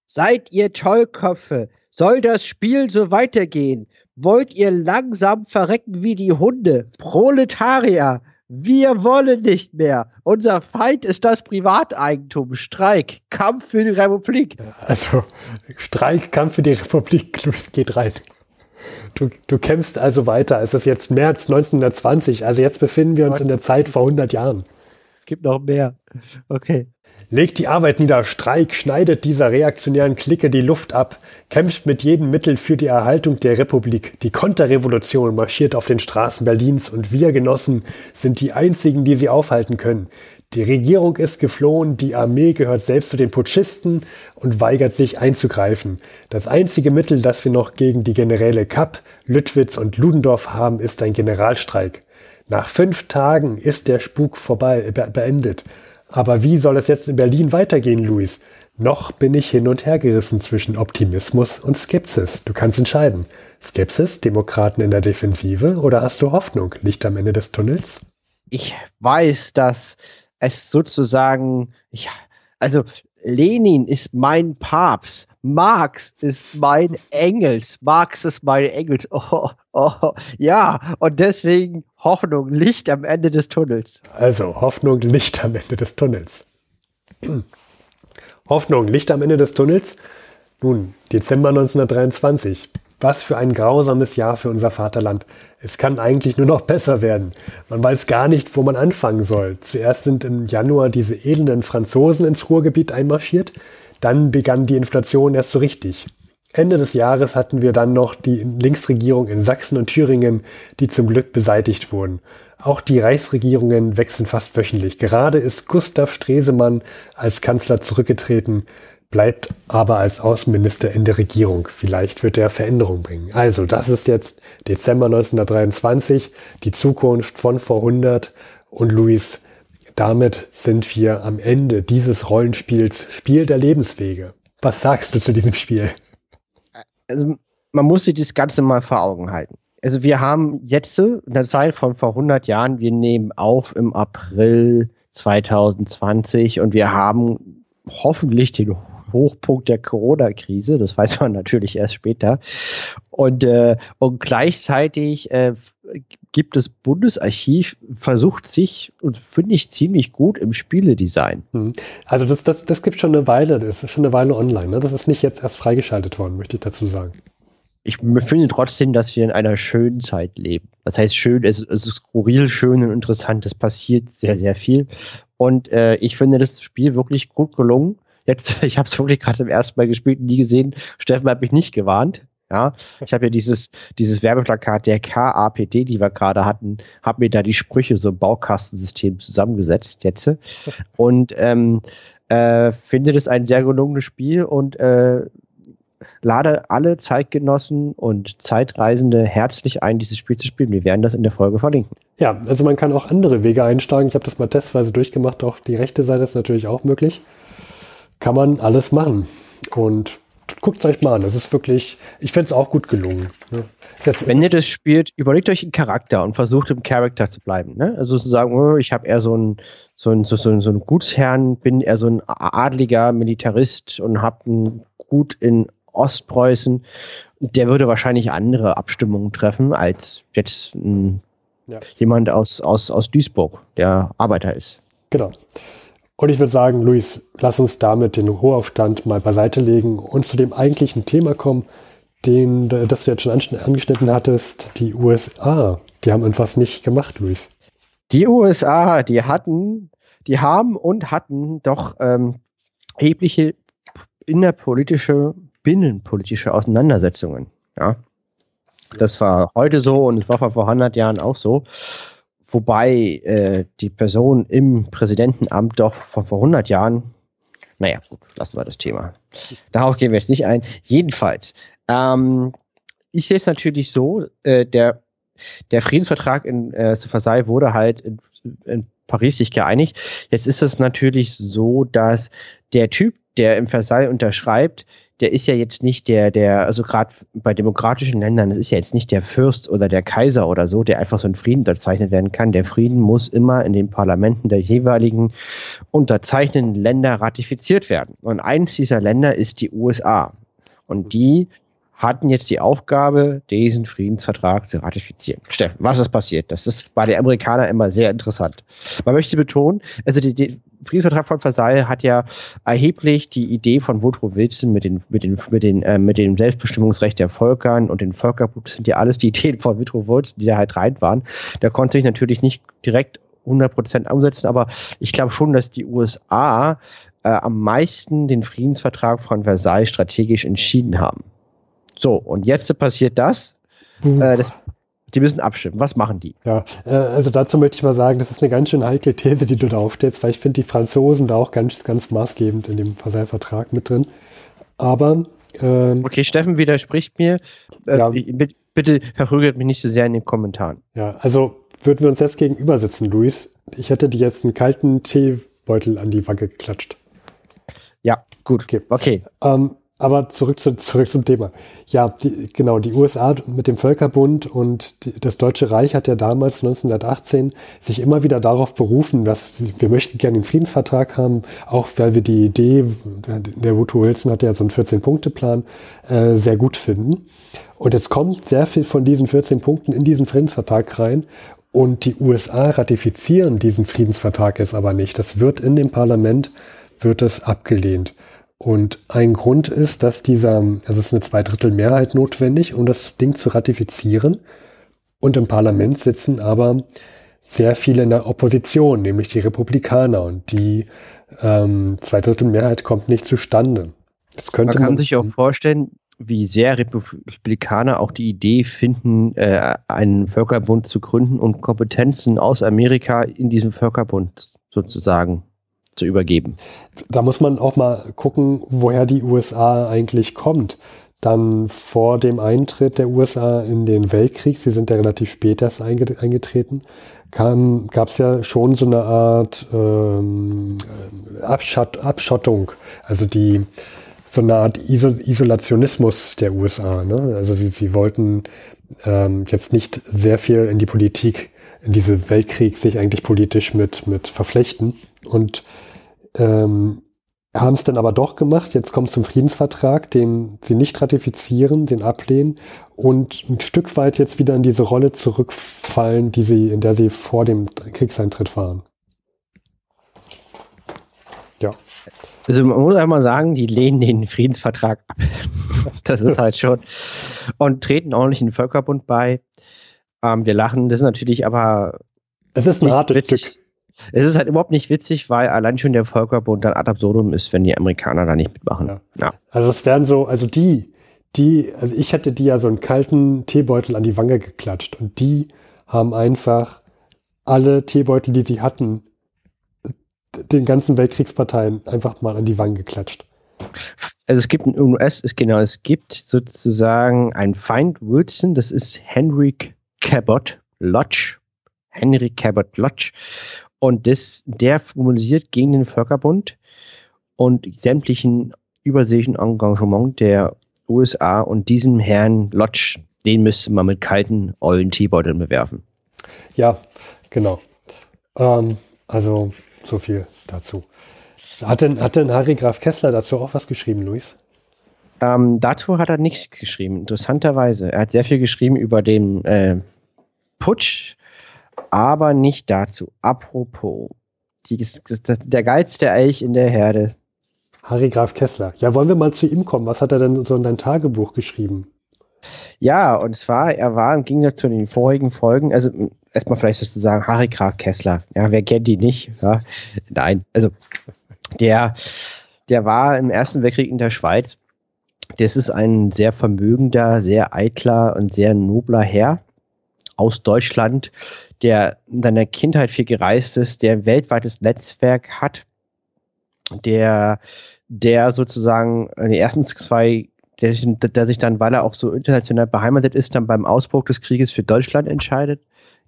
Seid ihr Tollköpfe? Soll das Spiel so weitergehen? Wollt ihr langsam verrecken wie die Hunde? Proletarier, wir wollen nicht mehr. Unser Feind ist das Privateigentum. Streik, Kampf für die Republik. Also, Streik, Kampf für die Republik, geht rein. Du, du kämpfst also weiter. Es ist jetzt März 1920, also jetzt befinden wir uns in der Zeit vor 100 Jahren. Gibt noch mehr. Okay. Legt die Arbeit nieder, Streik, schneidet dieser reaktionären Clique die Luft ab, kämpft mit jedem Mittel für die Erhaltung der Republik. Die Konterrevolution marschiert auf den Straßen Berlins und wir Genossen sind die einzigen, die sie aufhalten können. Die Regierung ist geflohen, die Armee gehört selbst zu den Putschisten und weigert sich einzugreifen. Das einzige Mittel, das wir noch gegen die Generäle Kapp, Lüttwitz und Ludendorff haben, ist ein Generalstreik. Nach fünf Tagen ist der Spuk vorbei, be beendet. Aber wie soll es jetzt in Berlin weitergehen, Luis? Noch bin ich hin und her gerissen zwischen Optimismus und Skepsis. Du kannst entscheiden. Skepsis, Demokraten in der Defensive oder hast du Hoffnung, Licht am Ende des Tunnels? Ich weiß, dass es sozusagen, ja, also Lenin ist mein Papst, Marx ist mein Engels, Marx ist mein Engels. Oh, oh, ja, und deswegen Hoffnung, Licht am Ende des Tunnels. Also Hoffnung, Licht am Ende des Tunnels. Hoffnung, Licht am Ende des Tunnels. Nun, Dezember 1923. Was für ein grausames Jahr für unser Vaterland. Es kann eigentlich nur noch besser werden. Man weiß gar nicht, wo man anfangen soll. Zuerst sind im Januar diese elenden Franzosen ins Ruhrgebiet einmarschiert. Dann begann die Inflation erst so richtig. Ende des Jahres hatten wir dann noch die Linksregierung in Sachsen und Thüringen, die zum Glück beseitigt wurden. Auch die Reichsregierungen wechseln fast wöchentlich. Gerade ist Gustav Stresemann als Kanzler zurückgetreten bleibt aber als Außenminister in der Regierung. Vielleicht wird er Veränderung bringen. Also, das ist jetzt Dezember 1923, die Zukunft von vor 100 und Luis, damit sind wir am Ende dieses Rollenspiels Spiel der Lebenswege. Was sagst du zu diesem Spiel? Also, man muss sich das Ganze mal vor Augen halten. Also, wir haben jetzt eine Zeit von vor 100 Jahren, wir nehmen auf im April 2020 und wir haben hoffentlich den Hochpunkt der Corona-Krise. Das weiß man natürlich erst später. Und, äh, und gleichzeitig äh, gibt das Bundesarchiv, versucht sich und finde ich ziemlich gut im Spieledesign. Hm. Also das, das, das gibt schon eine Weile, das ist schon eine Weile online. Ne? Das ist nicht jetzt erst freigeschaltet worden, möchte ich dazu sagen. Ich finde trotzdem, dass wir in einer schönen Zeit leben. Das heißt, schön, es, es ist skurril, schön und interessant. Es passiert sehr, sehr viel. Und äh, ich finde das Spiel wirklich gut gelungen. Jetzt, ich habe es wirklich gerade zum ersten Mal gespielt und nie gesehen. Steffen hat mich nicht gewarnt. Ja, ich habe ja dieses, dieses Werbeplakat der KAPD, die wir gerade hatten, habe mir da die Sprüche so im Baukastensystem zusammengesetzt jetzt und ähm, äh, finde das ein sehr gelungenes Spiel und äh, lade alle Zeitgenossen und Zeitreisende herzlich ein, dieses Spiel zu spielen. Wir werden das in der Folge verlinken. Ja, also man kann auch andere Wege einsteigen. Ich habe das mal testweise durchgemacht. Auch die rechte Seite ist natürlich auch möglich kann man alles machen. Und guckt es euch mal an. Das ist wirklich, ich finde es auch gut gelungen. Ne? Wenn ihr das spielt, überlegt euch einen Charakter und versucht im Charakter zu bleiben. Ne? Also zu sagen, oh, ich habe eher so einen so ein, so, so, so ein Gutsherrn, bin eher so ein adliger Militarist und habe einen Gut in Ostpreußen. Der würde wahrscheinlich andere Abstimmungen treffen als jetzt ein, ja. jemand aus, aus, aus Duisburg, der Arbeiter ist. Genau. Und ich würde sagen, Luis, lass uns damit den Hochaufstand mal beiseite legen und zu dem eigentlichen Thema kommen, den, das du jetzt schon angeschnitten hattest, die USA. Die haben etwas nicht gemacht, Luis. Die USA, die hatten, die haben und hatten doch ähm, erhebliche innerpolitische, binnenpolitische Auseinandersetzungen. Ja. Das war heute so und es war vor 100 Jahren auch so. Wobei äh, die Person im Präsidentenamt doch von vor 100 Jahren, naja, gut, lassen wir das Thema. Darauf gehen wir jetzt nicht ein. Jedenfalls, ähm, ich sehe es natürlich so, äh, der, der Friedensvertrag in äh, Versailles wurde halt in, in Paris sich geeinigt. Jetzt ist es natürlich so, dass der Typ, der im Versailles unterschreibt, der ist ja jetzt nicht der, der, also gerade bei demokratischen Ländern, das ist ja jetzt nicht der Fürst oder der Kaiser oder so, der einfach so einen Frieden unterzeichnet werden kann. Der Frieden muss immer in den Parlamenten der jeweiligen unterzeichnenden Länder ratifiziert werden. Und eins dieser Länder ist die USA. Und die hatten jetzt die Aufgabe, diesen Friedensvertrag zu ratifizieren. Steffen, was ist passiert? Das ist bei den Amerikanern immer sehr interessant. Man möchte betonen, also die Friedensvertrag von Versailles hat ja erheblich die Idee von Woodrow Wilson mit, den, mit, den, mit, den, äh, mit dem Selbstbestimmungsrecht der Völkern und den Völkerblut, das sind ja alles die Ideen von Woodrow Wilson, die da halt rein waren. Der konnte sich natürlich nicht direkt 100% umsetzen, aber ich glaube schon, dass die USA äh, am meisten den Friedensvertrag von Versailles strategisch entschieden haben. So, und jetzt passiert das. Äh, das die müssen abstimmen. Was machen die? Ja, äh, also dazu möchte ich mal sagen, das ist eine ganz schön heikle These, die du da aufstellst, weil ich finde die Franzosen da auch ganz, ganz maßgebend in dem Versailles-Vertrag mit drin. Aber ähm, okay, Steffen widerspricht mir. Äh, ja. Bitte verprügelt mich nicht so sehr in den Kommentaren. Ja, also würden wir uns jetzt gegenüber sitzen, Luis. Ich hätte dir jetzt einen kalten Teebeutel an die Wange geklatscht. Ja, gut. Okay. okay. Ähm, aber zurück, zu, zurück zum Thema. Ja, die, genau, die USA mit dem Völkerbund und die, das Deutsche Reich hat ja damals 1918 sich immer wieder darauf berufen, dass wir möchten gerne den Friedensvertrag haben, auch weil wir die Idee, der Woodrow Wilson hat ja so einen 14-Punkte-Plan, äh, sehr gut finden. Und jetzt kommt sehr viel von diesen 14 Punkten in diesen Friedensvertrag rein und die USA ratifizieren diesen Friedensvertrag jetzt aber nicht. Das wird in dem Parlament, wird es abgelehnt. Und ein Grund ist, dass dieser, also es ist eine Zweidrittelmehrheit notwendig, um das Ding zu ratifizieren. Und im Parlament sitzen aber sehr viele in der Opposition, nämlich die Republikaner. Und die ähm, Zweidrittelmehrheit kommt nicht zustande. Das könnte man kann man, sich auch vorstellen, wie sehr Republikaner auch die Idee finden, äh, einen Völkerbund zu gründen und Kompetenzen aus Amerika in diesem Völkerbund sozusagen zu übergeben. Da muss man auch mal gucken, woher die USA eigentlich kommt. Dann vor dem Eintritt der USA in den Weltkrieg, sie sind ja relativ spät erst eingetreten, gab es ja schon so eine Art ähm, Abschott, Abschottung. Also die so eine Art Isol Isolationismus der USA. Ne? Also sie, sie wollten ähm, jetzt nicht sehr viel in die Politik, in diese Weltkrieg sich eigentlich politisch mit, mit verflechten und ähm, haben es dann aber doch gemacht. Jetzt kommt zum Friedensvertrag, den sie nicht ratifizieren, den ablehnen und ein Stück weit jetzt wieder in diese Rolle zurückfallen, die sie, in der sie vor dem Kriegseintritt waren. Ja. Also man muss einmal sagen, die lehnen den Friedensvertrag ab. das ist halt schon. Und treten auch nicht in den Völkerbund bei. Ähm, wir lachen, das ist natürlich aber. Es ist ein hartes Stück. Es ist halt überhaupt nicht witzig, weil allein schon der Völkerbund dann ad absurdum ist, wenn die Amerikaner da nicht mitmachen. Ja. ja. Also es wären so, also die, die, also ich hätte die ja so einen kalten Teebeutel an die Wange geklatscht und die haben einfach alle Teebeutel, die sie hatten, den ganzen Weltkriegsparteien einfach mal an die Wangen geklatscht. Also es gibt in US, ist genau, es gibt sozusagen ein Feind Wilson, das ist Henry Cabot Lodge. Henry Cabot Lodge. Und das, der mobilisiert gegen den Völkerbund und sämtlichen überseeischen Engagement der USA und diesen Herrn Lodge, den müsste man mit kalten, ollen Teebeuteln bewerfen. Ja, genau. Ähm, also so viel dazu. Hat denn, hat denn Harry Graf Kessler dazu auch was geschrieben, Luis? Ähm, dazu hat er nichts geschrieben, interessanterweise. Er hat sehr viel geschrieben über den äh, Putsch aber nicht dazu. Apropos, die, der geilste Elch in der Herde. Harry Graf Kessler. Ja, wollen wir mal zu ihm kommen? Was hat er denn so in dein Tagebuch geschrieben? Ja, und zwar, er war im Gegensatz zu den vorigen Folgen, also erstmal vielleicht sozusagen Graf Kessler. Ja, wer kennt die nicht? Ja, nein, also der, der war im Ersten Weltkrieg in der Schweiz. Das ist ein sehr vermögender, sehr eitler und sehr nobler Herr aus Deutschland, der in seiner Kindheit viel gereist ist, der ein weltweites Netzwerk hat, der, der sozusagen die ersten zwei, der sich, der sich dann, weil er auch so international beheimatet ist, dann beim Ausbruch des Krieges für Deutschland entscheidet.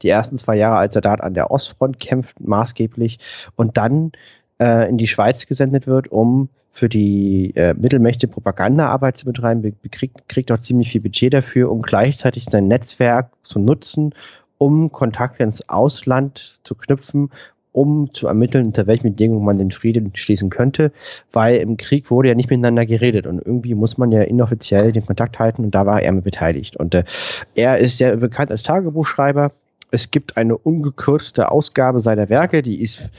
Die ersten zwei Jahre als Soldat an der Ostfront kämpft, maßgeblich, und dann äh, in die Schweiz gesendet wird, um für die äh, Mittelmächte Propagandaarbeit zu betreiben, kriegt, kriegt auch ziemlich viel Budget dafür, um gleichzeitig sein Netzwerk zu nutzen, um Kontakte ins Ausland zu knüpfen, um zu ermitteln, unter welchen Bedingungen man den Frieden schließen könnte, weil im Krieg wurde ja nicht miteinander geredet und irgendwie muss man ja inoffiziell den Kontakt halten und da war er mit beteiligt. Und äh, er ist ja bekannt als Tagebuchschreiber, es gibt eine ungekürzte Ausgabe seiner Werke, die ist,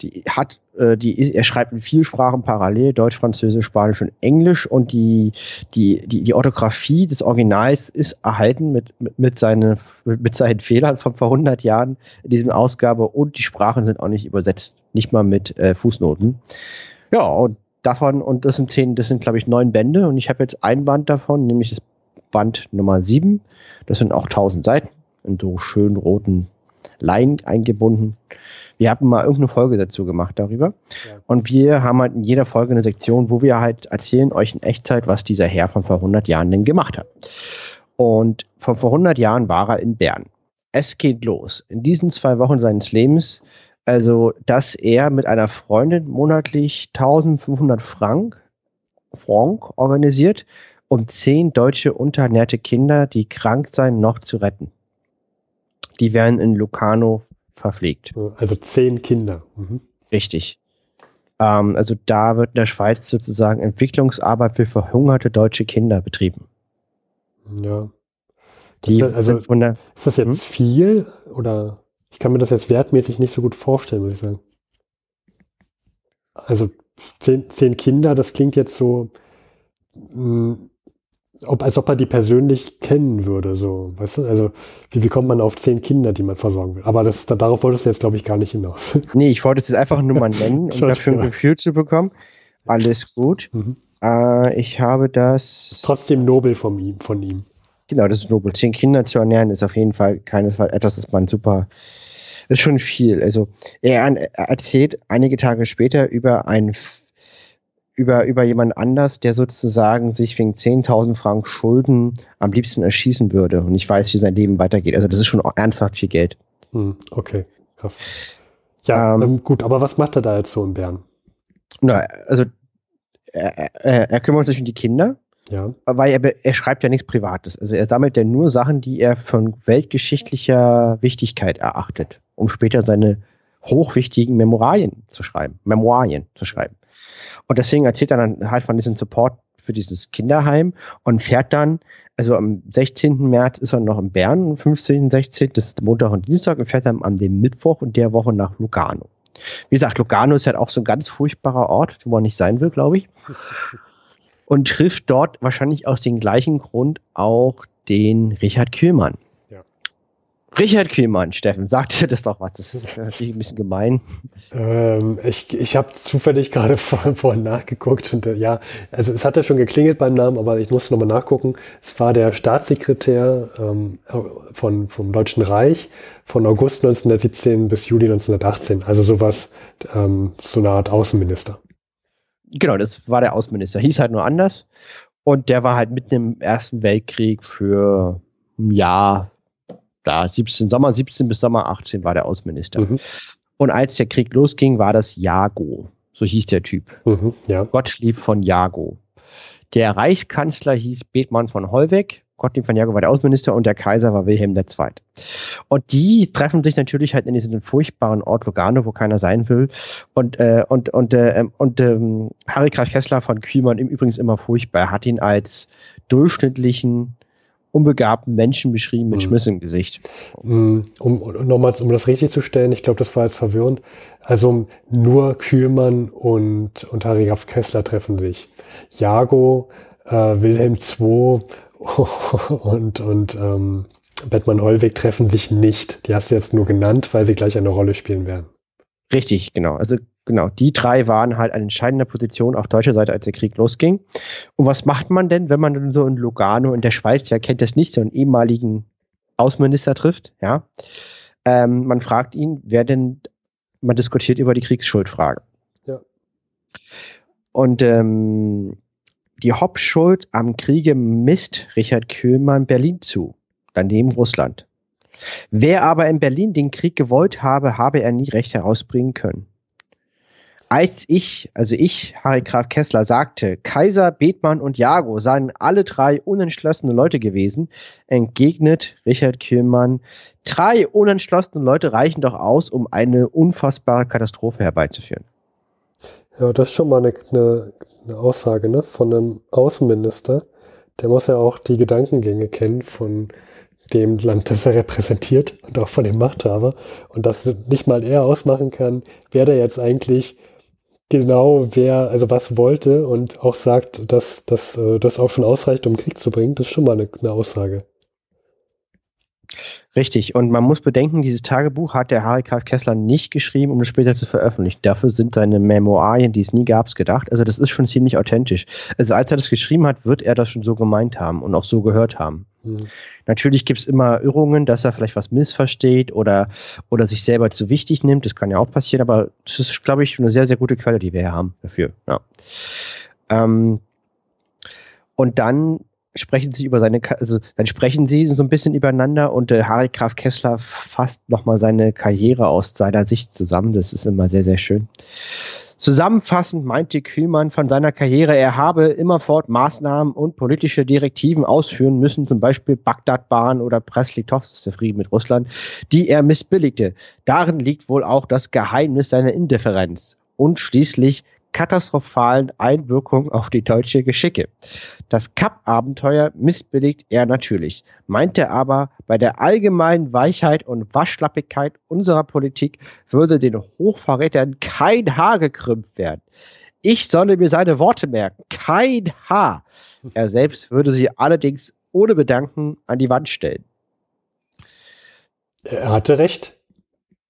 die hat, äh, die ist, er schreibt in vier Sprachen parallel, Deutsch, Französisch, Spanisch und Englisch und die, die, die, die Orthographie des Originals ist erhalten mit, mit, seine, mit seinen Fehlern von vor 100 Jahren in diesem Ausgabe und die Sprachen sind auch nicht übersetzt, nicht mal mit äh, Fußnoten. Ja, und davon, und das sind zehn, das sind glaube ich neun Bände und ich habe jetzt ein Band davon, nämlich das Band Nummer sieben. Das sind auch 1000 Seiten in so schönen roten Leinen eingebunden. Wir haben mal irgendeine Folge dazu gemacht darüber. Ja. Und wir haben halt in jeder Folge eine Sektion, wo wir halt erzählen euch in Echtzeit, was dieser Herr von vor 100 Jahren denn gemacht hat. Und von vor 100 Jahren war er in Bern. Es geht los. In diesen zwei Wochen seines Lebens, also, dass er mit einer Freundin monatlich 1500 Frank, Frank organisiert, um zehn deutsche unterernährte Kinder, die krank seien, noch zu retten die werden in Locarno verpflegt. Also zehn Kinder. Mhm. Richtig. Ähm, also da wird in der Schweiz sozusagen Entwicklungsarbeit für verhungerte deutsche Kinder betrieben. Ja. Die ist, also, der, ist das jetzt hm? viel oder ich kann mir das jetzt wertmäßig nicht so gut vorstellen, muss ich sagen. Also zehn, zehn Kinder, das klingt jetzt so, mh, hm, ob, als ob er die persönlich kennen würde, so, weißt du? Also, wie, wie kommt man auf zehn Kinder, die man versorgen will? Aber das, darauf wolltest du jetzt, glaube ich, gar nicht hinaus. Nee, ich wollte es jetzt einfach nur mal nennen, um dafür ein Gefühl zu bekommen. Alles gut. Mhm. Äh, ich habe das. Trotzdem nobel von ihm, von ihm. Genau, das ist nobel. Zehn Kinder zu ernähren ist auf jeden Fall keinesfalls etwas, das man super. Ist schon viel. Also, er erzählt einige Tage später über ein über, über jemand anders, der sozusagen sich wegen 10.000 Franken Schulden am liebsten erschießen würde und ich weiß, wie sein Leben weitergeht. Also das ist schon ernsthaft viel Geld. Hm, okay, krass. Ja, ähm, ähm, gut, aber was macht er da jetzt so in Bern? Na, also er, er, er kümmert sich um die Kinder, ja. weil er, er schreibt ja nichts Privates. Also er sammelt ja nur Sachen, die er von weltgeschichtlicher Wichtigkeit erachtet, um später seine hochwichtigen Memoralien zu schreiben, Memoirien zu schreiben. Und deswegen erzählt er dann halt von diesem Support für dieses Kinderheim und fährt dann, also am 16. März ist er noch in Bern, am 15., 16., das ist Montag und Dienstag und fährt dann am dem Mittwoch und der Woche nach Lugano. Wie gesagt, Lugano ist halt auch so ein ganz furchtbarer Ort, wo man nicht sein will, glaube ich. Und trifft dort wahrscheinlich aus dem gleichen Grund auch den Richard Kühlmann. Richard Kühlmann, Steffen, sagt dir das doch was. Das ist natürlich ein bisschen gemein. Ähm, ich ich habe zufällig gerade vorhin vor nachgeguckt und äh, ja, also es hat ja schon geklingelt beim Namen, aber ich musste nochmal nachgucken. Es war der Staatssekretär ähm, von, vom Deutschen Reich von August 1917 bis Juli 1918. Also sowas, ähm, so eine Art Außenminister. Genau, das war der Außenminister. Hieß halt nur anders. Und der war halt mitten im Ersten Weltkrieg für ein Jahr da 17, Sommer 17 bis Sommer 18 war der Außenminister. Mhm. Und als der Krieg losging, war das Jago. So hieß der Typ. Mhm, ja. Gottlieb von Jago. Der Reichskanzler hieß Bethmann von Hollweg. Gottlieb von Jago war der Außenminister und der Kaiser war Wilhelm II. Und die treffen sich natürlich halt in diesem furchtbaren Ort Lugano, wo keiner sein will. Und, äh, und, und, äh, und ähm, Harry Graf Kessler von Kühlmann im Übrigen immer furchtbar. Hat ihn als durchschnittlichen unbegabten Menschen beschrieben mit mhm. Schmiss im Gesicht. Mhm. Um, um nochmals, um das richtig zu stellen, ich glaube, das war jetzt verwirrend. Also nur Kühlmann und, und Harry Graf Kessler treffen sich. Jago, äh, Wilhelm II und, und ähm, Bettmann Hollweg treffen sich nicht. Die hast du jetzt nur genannt, weil sie gleich eine Rolle spielen werden. Richtig, genau. Also genau, die drei waren halt an entscheidender Position auf deutscher Seite, als der Krieg losging. Und was macht man denn, wenn man so in Lugano in der Schweiz, ja kennt das nicht, so einen ehemaligen Außenminister trifft, ja? Ähm, man fragt ihn, wer denn, man diskutiert über die Kriegsschuldfrage. Ja. Und ähm, die Hauptschuld am Kriege misst Richard Köhlmann Berlin zu, daneben Russland. Wer aber in Berlin den Krieg gewollt habe, habe er nie recht herausbringen können. Als ich, also ich, Harry Graf Kessler, sagte, Kaiser, Bethmann und Jago seien alle drei unentschlossene Leute gewesen, entgegnet Richard Kühlmann, drei unentschlossene Leute reichen doch aus, um eine unfassbare Katastrophe herbeizuführen. Ja, das ist schon mal eine, eine, eine Aussage ne? von einem Außenminister. Der muss ja auch die Gedankengänge kennen von dem Land, das er repräsentiert und auch von dem Machthaber und dass nicht mal er ausmachen kann, wer da jetzt eigentlich genau wer, also was wollte und auch sagt, dass, dass äh, das auch schon ausreicht, um Krieg zu bringen, das ist schon mal eine, eine Aussage. Richtig. Und man muss bedenken, dieses Tagebuch hat der Harry K. Kessler nicht geschrieben, um es später zu veröffentlichen. Dafür sind seine Memoirien, die es nie gab, gedacht. Also das ist schon ziemlich authentisch. Also als er das geschrieben hat, wird er das schon so gemeint haben und auch so gehört haben. Mhm. Natürlich gibt es immer Irrungen, dass er vielleicht was missversteht oder, oder sich selber zu wichtig nimmt. Das kann ja auch passieren, aber das ist, glaube ich, eine sehr, sehr gute Quelle, die wir hier haben dafür. Ja. Ähm, und dann sprechen sie über seine, also dann sprechen sie so ein bisschen übereinander und äh, Harry Graf Kessler fasst nochmal seine Karriere aus seiner Sicht zusammen. Das ist immer sehr, sehr schön. Zusammenfassend meinte Kühlmann von seiner Karriere, er habe immerfort Maßnahmen und politische Direktiven ausführen müssen, zum Beispiel Bagdad-Bahn oder Presley-Toffs, der Frieden mit Russland, die er missbilligte. Darin liegt wohl auch das Geheimnis seiner Indifferenz. Und schließlich katastrophalen Einwirkung auf die deutsche Geschicke. Das Kapp-Abenteuer missbilligt er natürlich, meinte aber, bei der allgemeinen Weichheit und Waschlappigkeit unserer Politik würde den Hochverrätern kein Haar gekrümmt werden. Ich solle mir seine Worte merken, kein Haar. Er selbst würde sie allerdings ohne Bedanken an die Wand stellen. Er hatte recht.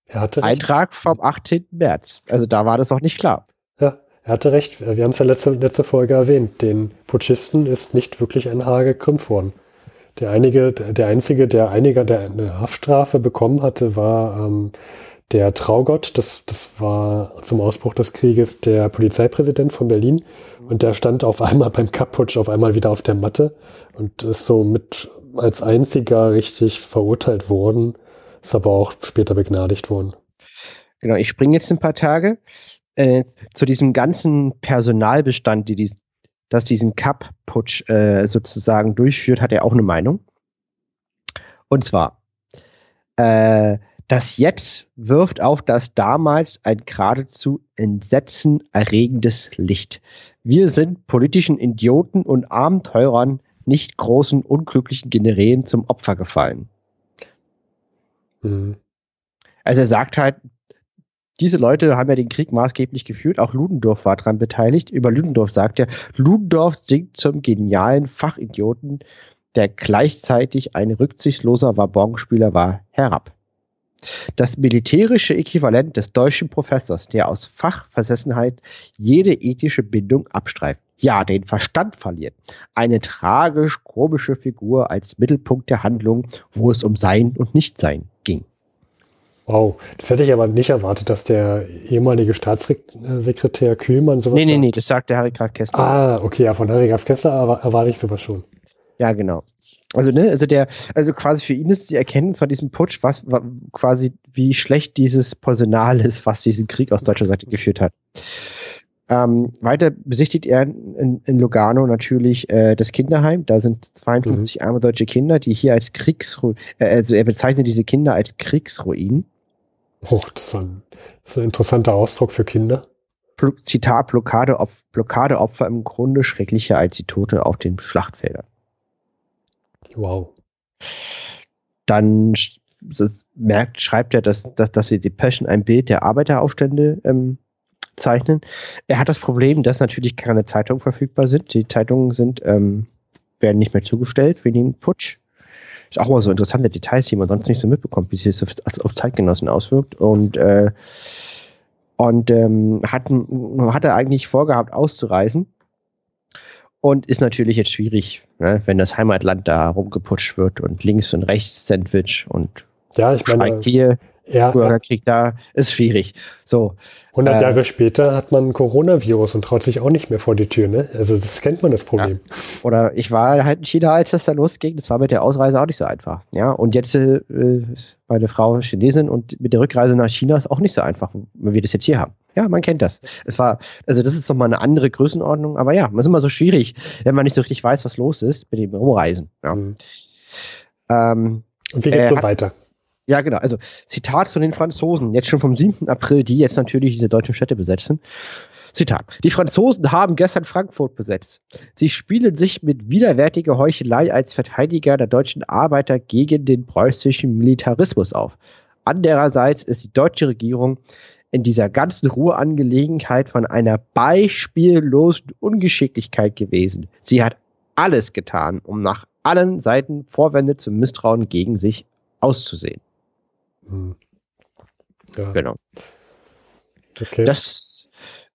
Er hatte recht. Eintrag vom 18. März. Also da war das noch nicht klar. Ja, er hatte recht. Wir haben es ja letzte, letzte Folge erwähnt. Den Putschisten ist nicht wirklich ein Haar gekrümmt worden. Der, einige, der einzige, der einiger, der eine Haftstrafe bekommen hatte, war ähm, der Traugott. Das, das war zum Ausbruch des Krieges der Polizeipräsident von Berlin. Und der stand auf einmal beim Kapputsch auf einmal wieder auf der Matte und ist so mit als einziger richtig verurteilt worden, ist aber auch später begnadigt worden. Genau, ich springe jetzt ein paar Tage äh, zu diesem ganzen Personalbestand, die dies, das diesen Cup-Putsch äh, sozusagen durchführt, hat er auch eine Meinung. Und zwar, äh, das Jetzt wirft auf das damals ein geradezu entsetzenerregendes Licht. Wir sind politischen Idioten und Abenteurern nicht großen, unglücklichen Generälen zum Opfer gefallen. Mhm. Also er sagt halt, diese Leute haben ja den Krieg maßgeblich geführt. Auch Ludendorff war daran beteiligt. Über Ludendorff sagt er, Ludendorff sinkt zum genialen Fachidioten, der gleichzeitig ein rücksichtsloser Wabonspieler war, herab. Das militärische Äquivalent des deutschen Professors, der aus Fachversessenheit jede ethische Bindung abstreift. Ja, den Verstand verliert. Eine tragisch-komische Figur als Mittelpunkt der Handlung, wo es um Sein und Nichtsein. Wow, das hätte ich aber nicht erwartet, dass der ehemalige Staatssekretär Kühlmann sowas Nee, nee, sagt. nee, das sagt der Harry Graf Kessler. Ah, okay, ja, von Harry Graf Kessler erwarte ich sowas schon. Ja, genau. Also, ne, also der, also quasi für ihn ist die Erkenntnis von diesem Putsch, was, was quasi, wie schlecht dieses Personal ist, was diesen Krieg aus deutscher Seite geführt hat. Ähm, weiter besichtigt er in, in Lugano natürlich äh, das Kinderheim. Da sind 52 mhm. arme deutsche Kinder, die hier als Kriegsruinen, äh, also er bezeichnet diese Kinder als Kriegsruinen. Oh, das ist ein, das ist ein interessanter Ausdruck für Kinder. Zitat, Blockadeopfer, Blockadeopfer im Grunde schrecklicher als die Tote auf den Schlachtfeldern. Wow. Dann merkt, schreibt er, dass, dass, dass die Passion ein Bild der Arbeiteraufstände ähm, zeichnen. Er hat das Problem, dass natürlich keine Zeitungen verfügbar sind. Die Zeitungen sind, ähm, werden nicht mehr zugestellt wegen dem Putsch. Ist auch mal so interessante Details, die man sonst nicht so mitbekommt, wie sich das auf, auf Zeitgenossen auswirkt. Und, äh, und ähm, hat, hat er eigentlich vorgehabt, auszureisen. Und ist natürlich jetzt schwierig, ne, wenn das Heimatland da rumgeputscht wird und links und rechts Sandwich und ja, ich meine, hier, ja, Bürgerkrieg da, ist schwierig. So. 100 äh, Jahre später hat man Coronavirus und traut sich auch nicht mehr vor die Tür, ne? Also das kennt man das Problem. Ja. Oder ich war halt in China, als das da losging, das war mit der Ausreise auch nicht so einfach. Ja, und jetzt äh, meine Frau Chinesin und mit der Rückreise nach China ist auch nicht so einfach, wenn wir das jetzt hier haben. Ja, man kennt das. Es war, also das ist nochmal eine andere Größenordnung, aber ja, man ist immer so schwierig, wenn man nicht so richtig weiß, was los ist mit dem Rumreisen. Ja. Mhm. Ähm, und wie geht's äh, so weiter? Ja, genau. Also Zitat zu den Franzosen, jetzt schon vom 7. April, die jetzt natürlich diese deutschen Städte besetzen. Zitat. Die Franzosen haben gestern Frankfurt besetzt. Sie spielen sich mit widerwärtiger Heuchelei als Verteidiger der deutschen Arbeiter gegen den preußischen Militarismus auf. Andererseits ist die deutsche Regierung in dieser ganzen Ruheangelegenheit von einer beispiellosen Ungeschicklichkeit gewesen. Sie hat alles getan, um nach allen Seiten Vorwände zum Misstrauen gegen sich auszusehen. Hm. Ja. Genau. Okay. Das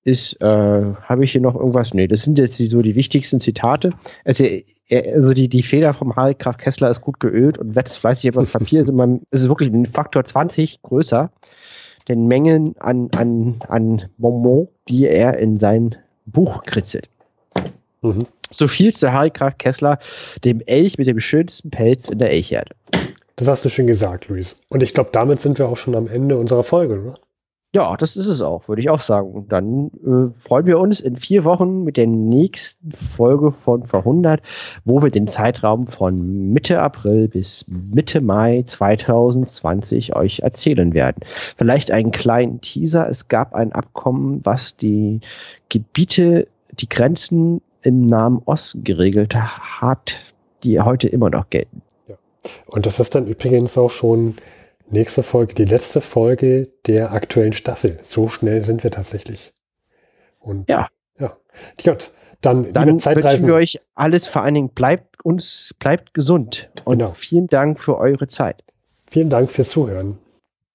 ist, äh, habe ich hier noch irgendwas? Nee, das sind jetzt die, so die wichtigsten Zitate. Also, also die, die Feder vom Harry Graf Kessler ist gut geölt und wetzt fleißig über Papier. ist, immer, ist wirklich ein Faktor 20 größer. Den Mengen an, an, an Bonbon, die er in sein Buch kritzelt. Mhm. So viel zu Harry Graf Kessler, dem Elch mit dem schönsten Pelz in der Elcherde. Das hast du schön gesagt, Luis. Und ich glaube, damit sind wir auch schon am Ende unserer Folge, oder? Ja, das ist es auch, würde ich auch sagen. Und dann äh, freuen wir uns in vier Wochen mit der nächsten Folge von Verhundert, wo wir den Zeitraum von Mitte April bis Mitte Mai 2020 euch erzählen werden. Vielleicht einen kleinen Teaser. Es gab ein Abkommen, was die Gebiete, die Grenzen im Nahen Osten geregelt hat, die heute immer noch gelten. Und das ist dann übrigens auch schon nächste Folge, die letzte Folge der aktuellen Staffel. So schnell sind wir tatsächlich. Und ja. Ja. Gut, dann, dann wünschen wir euch alles, vor allen Dingen bleibt uns, bleibt gesund. Und genau. vielen Dank für eure Zeit. Vielen Dank fürs Zuhören.